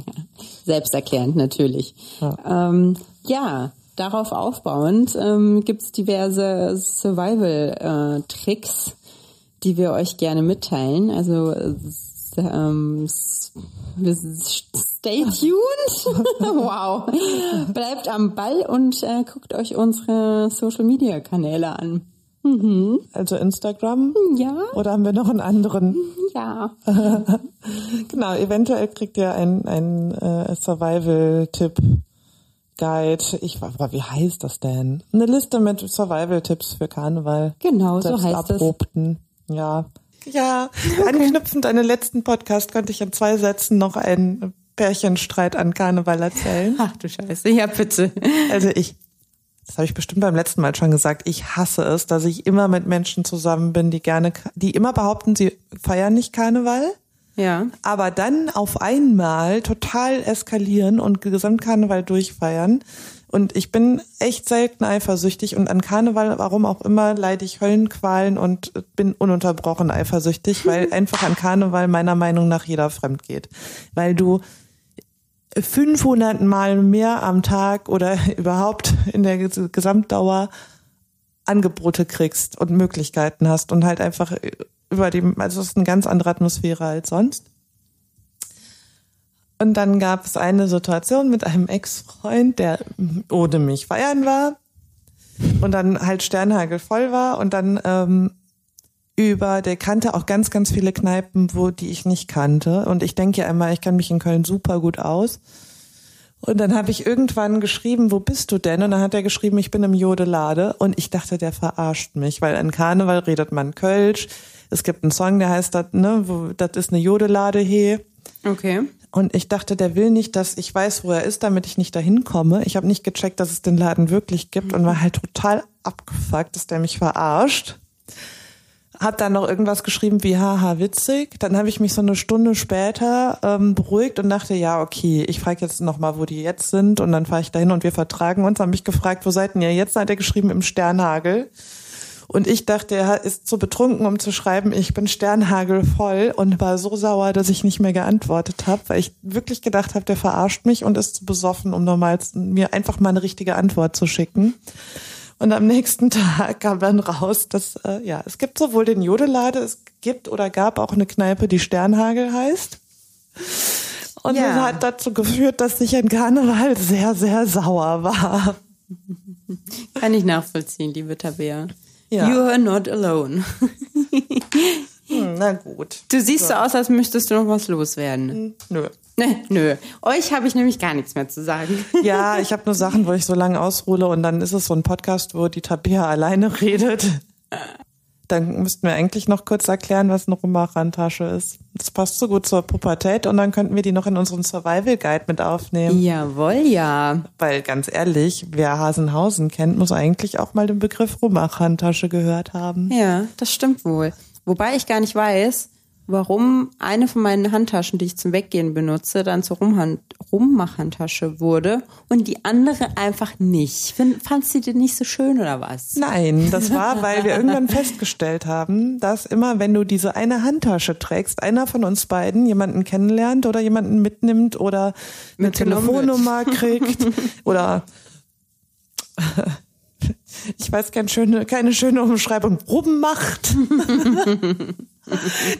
S1: Selbsterklärend natürlich. Ja, ähm, ja darauf aufbauend ähm, gibt's diverse Survival-Tricks, die wir euch gerne mitteilen. Also ähm, stay tuned. wow. Bleibt am Ball und äh, guckt euch unsere Social Media Kanäle an.
S2: Mhm. Also Instagram?
S1: Ja.
S2: Oder haben wir noch einen anderen?
S1: Ja.
S2: genau, eventuell kriegt ihr einen, einen äh, Survival-Tipp. Guide, ich war, wie heißt das denn? Eine Liste mit Survival-Tipps für Karneval.
S1: Genau, so heißt es.
S2: Ja. Ja, okay. anknüpfend an den letzten Podcast konnte ich in zwei Sätzen noch einen Pärchenstreit an Karneval erzählen.
S1: Ach du Scheiße, ja bitte.
S2: Also ich, das habe ich bestimmt beim letzten Mal schon gesagt, ich hasse es, dass ich immer mit Menschen zusammen bin, die gerne, die immer behaupten, sie feiern nicht Karneval.
S1: Ja.
S2: Aber dann auf einmal total eskalieren und Gesamtkarneval durchfeiern. Und ich bin echt selten eifersüchtig und an Karneval, warum auch immer, leide ich Höllenqualen und bin ununterbrochen eifersüchtig, weil einfach an Karneval meiner Meinung nach jeder fremd geht. Weil du 500 Mal mehr am Tag oder überhaupt in der Gesamtdauer Angebote kriegst und Möglichkeiten hast und halt einfach über dem, also es ist eine ganz andere Atmosphäre als sonst. Und dann gab es eine Situation mit einem Ex-Freund, der ohne mich feiern war und dann halt Sternhagel voll war und dann ähm, über, der kannte auch ganz, ganz viele Kneipen, wo die ich nicht kannte. Und ich denke ja immer, ich kann mich in Köln super gut aus. Und dann habe ich irgendwann geschrieben, wo bist du denn? Und dann hat er geschrieben, ich bin im Jodelade. Und ich dachte, der verarscht mich, weil an Karneval redet man Kölsch. Es gibt einen Song, der heißt, das, ne, wo, das ist eine Jodelade he.
S1: Okay.
S2: Und ich dachte, der will nicht, dass ich weiß, wo er ist, damit ich nicht dahin komme. Ich habe nicht gecheckt, dass es den Laden wirklich gibt und war halt total abgefuckt, dass der mich verarscht. Hab dann noch irgendwas geschrieben wie haha witzig. Dann habe ich mich so eine Stunde später ähm, beruhigt und dachte, ja, okay, ich frage jetzt nochmal, wo die jetzt sind und dann fahre ich dahin und wir vertragen uns. Dann habe ich gefragt, wo seid ihr jetzt? Hat er geschrieben im Sternhagel. Und ich dachte, er ist zu betrunken, um zu schreiben, ich bin sternhagelvoll und war so sauer, dass ich nicht mehr geantwortet habe, weil ich wirklich gedacht habe, der verarscht mich und ist zu besoffen, um nochmal mir einfach mal eine richtige Antwort zu schicken. Und am nächsten Tag kam dann raus, dass äh, ja, es gibt sowohl den Jodelade, es gibt oder gab auch eine Kneipe, die Sternhagel heißt. Und ja. das hat dazu geführt, dass ich in Karneval sehr, sehr sauer war.
S1: Kann ich nachvollziehen, liebe Tabea. Ja. You are not alone.
S2: hm, na gut.
S1: Du siehst so. so aus, als müsstest du noch was loswerden. Hm,
S2: nö.
S1: Nee, nö. Euch habe ich nämlich gar nichts mehr zu sagen.
S2: Ja, ich habe nur Sachen, wo ich so lange ausruhle und dann ist es so ein Podcast, wo die Tabea alleine redet. Dann müssten wir eigentlich noch kurz erklären, was eine Rummachhandtasche ist. Das passt so gut zur Pubertät und dann könnten wir die noch in unseren Survival Guide mit aufnehmen.
S1: Jawohl, ja.
S2: Weil ganz ehrlich, wer Hasenhausen kennt, muss eigentlich auch mal den Begriff Rummachhandtasche gehört haben.
S1: Ja, das stimmt wohl. Wobei ich gar nicht weiß, warum eine von meinen Handtaschen, die ich zum Weggehen benutze, dann zur Rumhand Rummachhandtasche wurde und die andere einfach nicht. Fandst du die nicht so schön oder was?
S2: Nein, das war, weil wir irgendwann festgestellt haben, dass immer, wenn du diese eine Handtasche trägst, einer von uns beiden jemanden kennenlernt oder jemanden mitnimmt oder eine Telefonnummer kriegt oder ich weiß keine schöne, keine schöne Umschreibung, rummacht.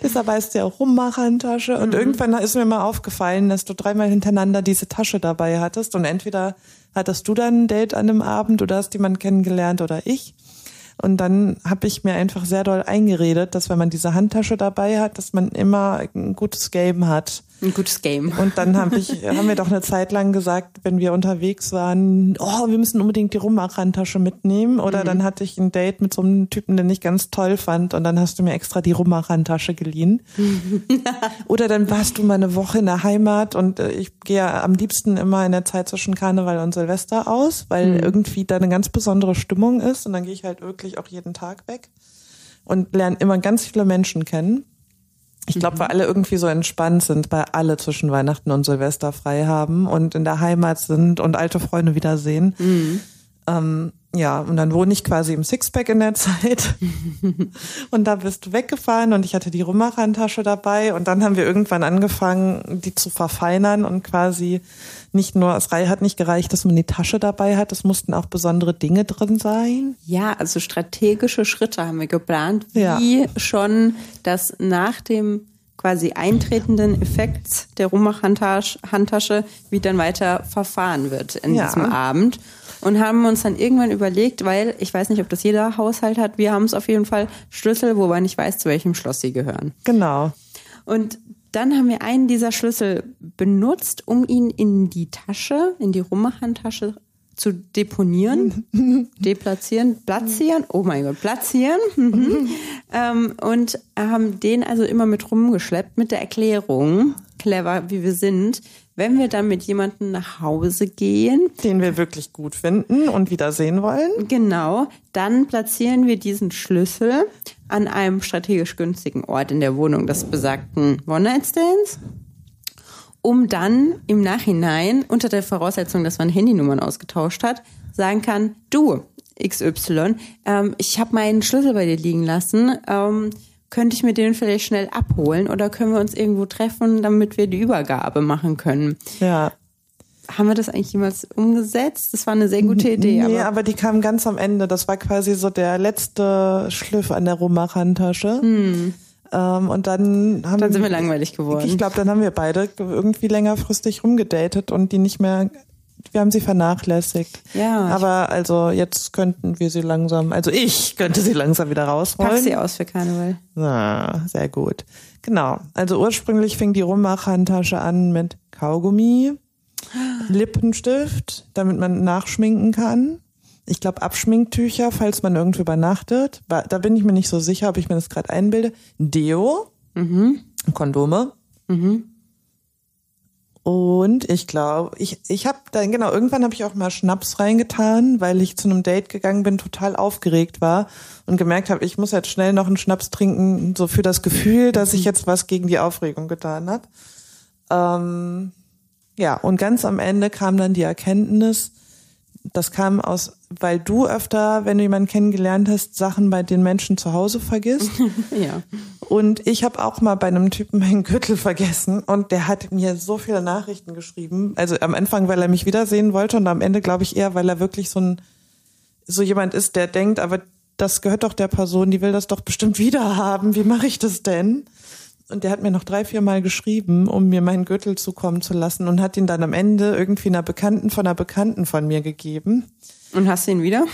S2: Deshalb heißt sie auch Rummachhandtasche. Und mhm. irgendwann ist mir mal aufgefallen, dass du dreimal hintereinander diese Tasche dabei hattest. Und entweder hattest du dann ein Date an einem Abend oder hast jemanden kennengelernt oder ich. Und dann habe ich mir einfach sehr doll eingeredet, dass wenn man diese Handtasche dabei hat, dass man immer ein gutes Game hat.
S1: Ein gutes Game.
S2: Und dann hab ich, haben wir doch eine Zeit lang gesagt, wenn wir unterwegs waren, oh, wir müssen unbedingt die Rumachhandtasche mitnehmen. Oder dann hatte ich ein Date mit so einem Typen, den ich ganz toll fand. Und dann hast du mir extra die Rumachhandtasche geliehen. Oder dann warst du mal eine Woche in der Heimat und äh, ich gehe am liebsten immer in der Zeit zwischen Karneval und Silvester aus, weil irgendwie da eine ganz besondere Stimmung ist. Und dann gehe ich halt wirklich auch jeden Tag weg und lerne immer ganz viele Menschen kennen. Ich glaube, weil alle irgendwie so entspannt sind, weil alle zwischen Weihnachten und Silvester frei haben und in der Heimat sind und alte Freunde wiedersehen. Ähm, ja, und dann wohne ich quasi im Sixpack in der Zeit. und da bist du weggefahren und ich hatte die Rumachhandtasche dabei und dann haben wir irgendwann angefangen, die zu verfeinern und quasi nicht nur, es hat nicht gereicht, dass man die Tasche dabei hat, es mussten auch besondere Dinge drin sein.
S1: Ja, also strategische Schritte haben wir geplant, wie
S2: Ja.
S1: schon das nach dem quasi eintretenden Effekt der Rummach-Handtasche, Handtasche, wie dann weiter verfahren wird in
S2: Ja.
S1: diesem Abend. Und haben uns dann irgendwann überlegt, weil ich weiß nicht, ob das jeder Haushalt hat, wir haben es auf jeden Fall Schlüssel, wo man nicht weiß, zu welchem Schloss sie gehören.
S2: Genau.
S1: Und dann haben wir einen dieser Schlüssel benutzt, um ihn in die Tasche, in die Rummachhandtasche zu deponieren, deplatzieren, platzieren, oh mein Gott, platzieren. Mhm. ähm, und haben den also immer mit rumgeschleppt mit der Erklärung, clever wie wir sind, wenn wir dann mit jemandem nach Hause gehen,
S2: Den wir wirklich gut finden und wiedersehen wollen.
S1: Genau, dann platzieren wir diesen Schlüssel an einem strategisch günstigen Ort in der Wohnung des besagten One-Night-Stands, um dann im Nachhinein, unter der Voraussetzung, dass man Handynummern ausgetauscht hat, sagen kann, du, XY, ähm, ich habe meinen Schlüssel bei dir liegen lassen, ähm, könnte ich mir den vielleicht schnell abholen oder können wir uns irgendwo treffen, damit wir die Übergabe machen können?
S2: Ja.
S1: Haben wir das eigentlich jemals umgesetzt? Das war eine sehr gute Idee.
S2: nee,
S1: aber
S2: aber die kam ganz am Ende. Das war quasi so der letzte Schliff an der Rumach-Handtasche. Ähm, und dann haben
S1: Hm. Dann sind wir langweilig geworden.
S2: Ich glaube, dann haben wir beide irgendwie längerfristig rumgedatet und die nicht mehr, wir haben sie vernachlässigt.
S1: Ja,
S2: Aber also jetzt könnten wir sie langsam, also ich könnte sie langsam wieder
S1: Pack
S2: rausholen.
S1: sie aus für Karneval.
S2: Na, sehr gut. Genau. Also ursprünglich fing die Rummach-Handtasche an mit Kaugummi, Lippenstift, damit man nachschminken kann. Ich glaube Abschminktücher, falls man irgendwo übernachtet. Da bin ich mir nicht so sicher, ob ich mir das gerade einbilde. Deo, Kondome. Und ich glaube, ich, ich habe dann, genau, irgendwann habe ich auch mal Schnaps reingetan, weil ich zu einem Date gegangen bin, total aufgeregt war und gemerkt habe, ich muss jetzt schnell noch einen Schnaps trinken, so für das Gefühl, dass ich jetzt was gegen die Aufregung getan habe. Ähm, ja, und ganz am Ende kam dann die Erkenntnis, das kam aus, weil du öfter, wenn du jemanden kennengelernt hast, Sachen bei den Menschen zu Hause vergisst.
S1: Ja.
S2: Und ich habe auch mal bei einem Typen meinen Gürtel vergessen und der hat mir so viele Nachrichten geschrieben. Also am Anfang, weil er mich wiedersehen wollte und am Ende glaube ich eher, weil er wirklich so ein so jemand ist, der denkt, aber das gehört doch der Person, die will das doch bestimmt wieder haben. Wie mache ich das denn? Und der hat mir noch drei, vier Mal geschrieben, um mir meinen Gürtel zukommen zu lassen und hat ihn dann am Ende irgendwie einer Bekannten von einer Bekannten von mir gegeben.
S1: Und hast ihn wieder?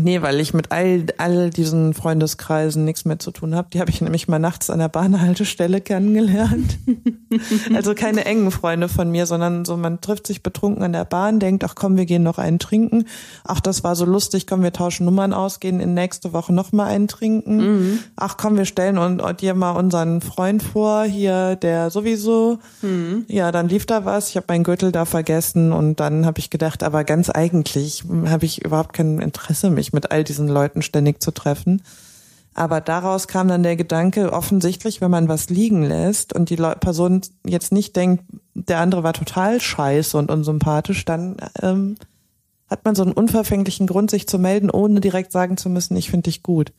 S2: Nee, weil ich mit all, all diesen Freundeskreisen nichts mehr zu tun habe. Die habe ich nämlich mal nachts an der Bahnhaltestelle kennengelernt. also keine engen Freunde von mir, sondern so, man trifft sich betrunken an der Bahn, denkt, ach komm, wir gehen noch einen trinken. Ach, das war so lustig, komm, wir tauschen Nummern aus, gehen in nächste Woche noch mal einen trinken. Ach komm, wir stellen und, und dir mal unseren Freund vor, hier, der sowieso. Ja, dann lief da was, ich habe meinen Gürtel da vergessen und dann habe ich gedacht, aber ganz eigentlich habe ich überhaupt kein Interesse, mich mit all diesen Leuten ständig zu treffen. Aber daraus kam dann der Gedanke, offensichtlich, wenn man was liegen lässt und die Person jetzt nicht denkt, der andere war total scheiße und unsympathisch, dann ähm, hat man so einen unverfänglichen Grund, sich zu melden, ohne direkt sagen zu müssen, ich finde dich gut.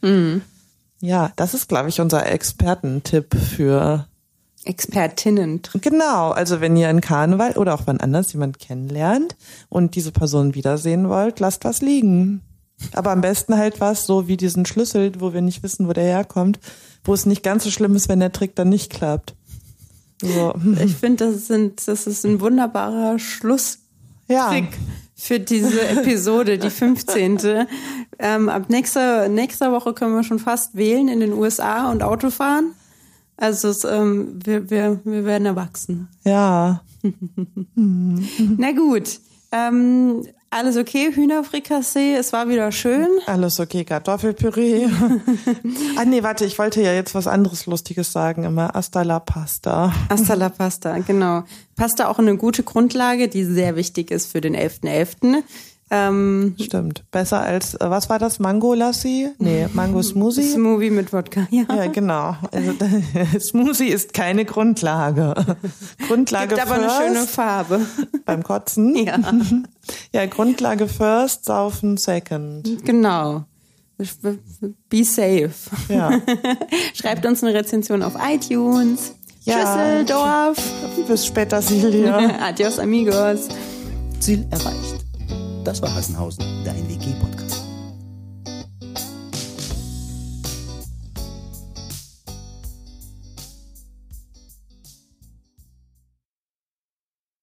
S2: Ja, das ist, glaube ich, unser Expertentipp für
S1: Expertinnen.
S2: Genau, also wenn ihr in Karneval oder auch wann anders jemand kennenlernt und diese Person wiedersehen wollt, lasst was liegen. Aber am besten halt was, so wie diesen Schlüssel, wo wir nicht wissen, wo der herkommt, wo es nicht ganz so schlimm ist, wenn der Trick dann nicht klappt. So.
S1: Ich finde, das, sind, das ist ein wunderbarer Schlusstrick
S2: Ja.
S1: für diese Episode, die 15. Ähm, ab nächster, nächster Woche können wir schon fast wählen in den USA und Auto fahren. Also es, ähm, wir, wir, wir werden erwachsen.
S2: Ja.
S1: Na gut. Ähm, alles okay, Hühnerfrikassee, es war wieder schön.
S2: Alles okay, Kartoffelpüree. ah nee, warte, ich wollte ja jetzt was anderes Lustiges sagen, immer Hasta la Pasta.
S1: Hasta la Pasta, genau. Pasta auch eine gute Grundlage, die sehr wichtig ist für den 11.11. .11.
S2: Ähm, Stimmt. Besser als, äh, was war das? Mango Lassi? Nee, Mango Smoothie?
S1: Smoothie mit Wodka, ja.
S2: Ja, genau. Also, Smoothie ist keine Grundlage. Grundlage
S1: Gibt aber first, eine schöne Farbe.
S2: Beim Kotzen?
S1: Ja.
S2: Ja, Grundlage first, saufen second.
S1: Genau. Be safe.
S2: Ja.
S1: Schreibt uns eine Rezension auf iTunes. Ja. Düsseldorf.
S2: Bis später, Silja.
S1: Adios, amigos.
S3: Ziel erreicht. Das war Hassenhausen, dein WG-Podcast.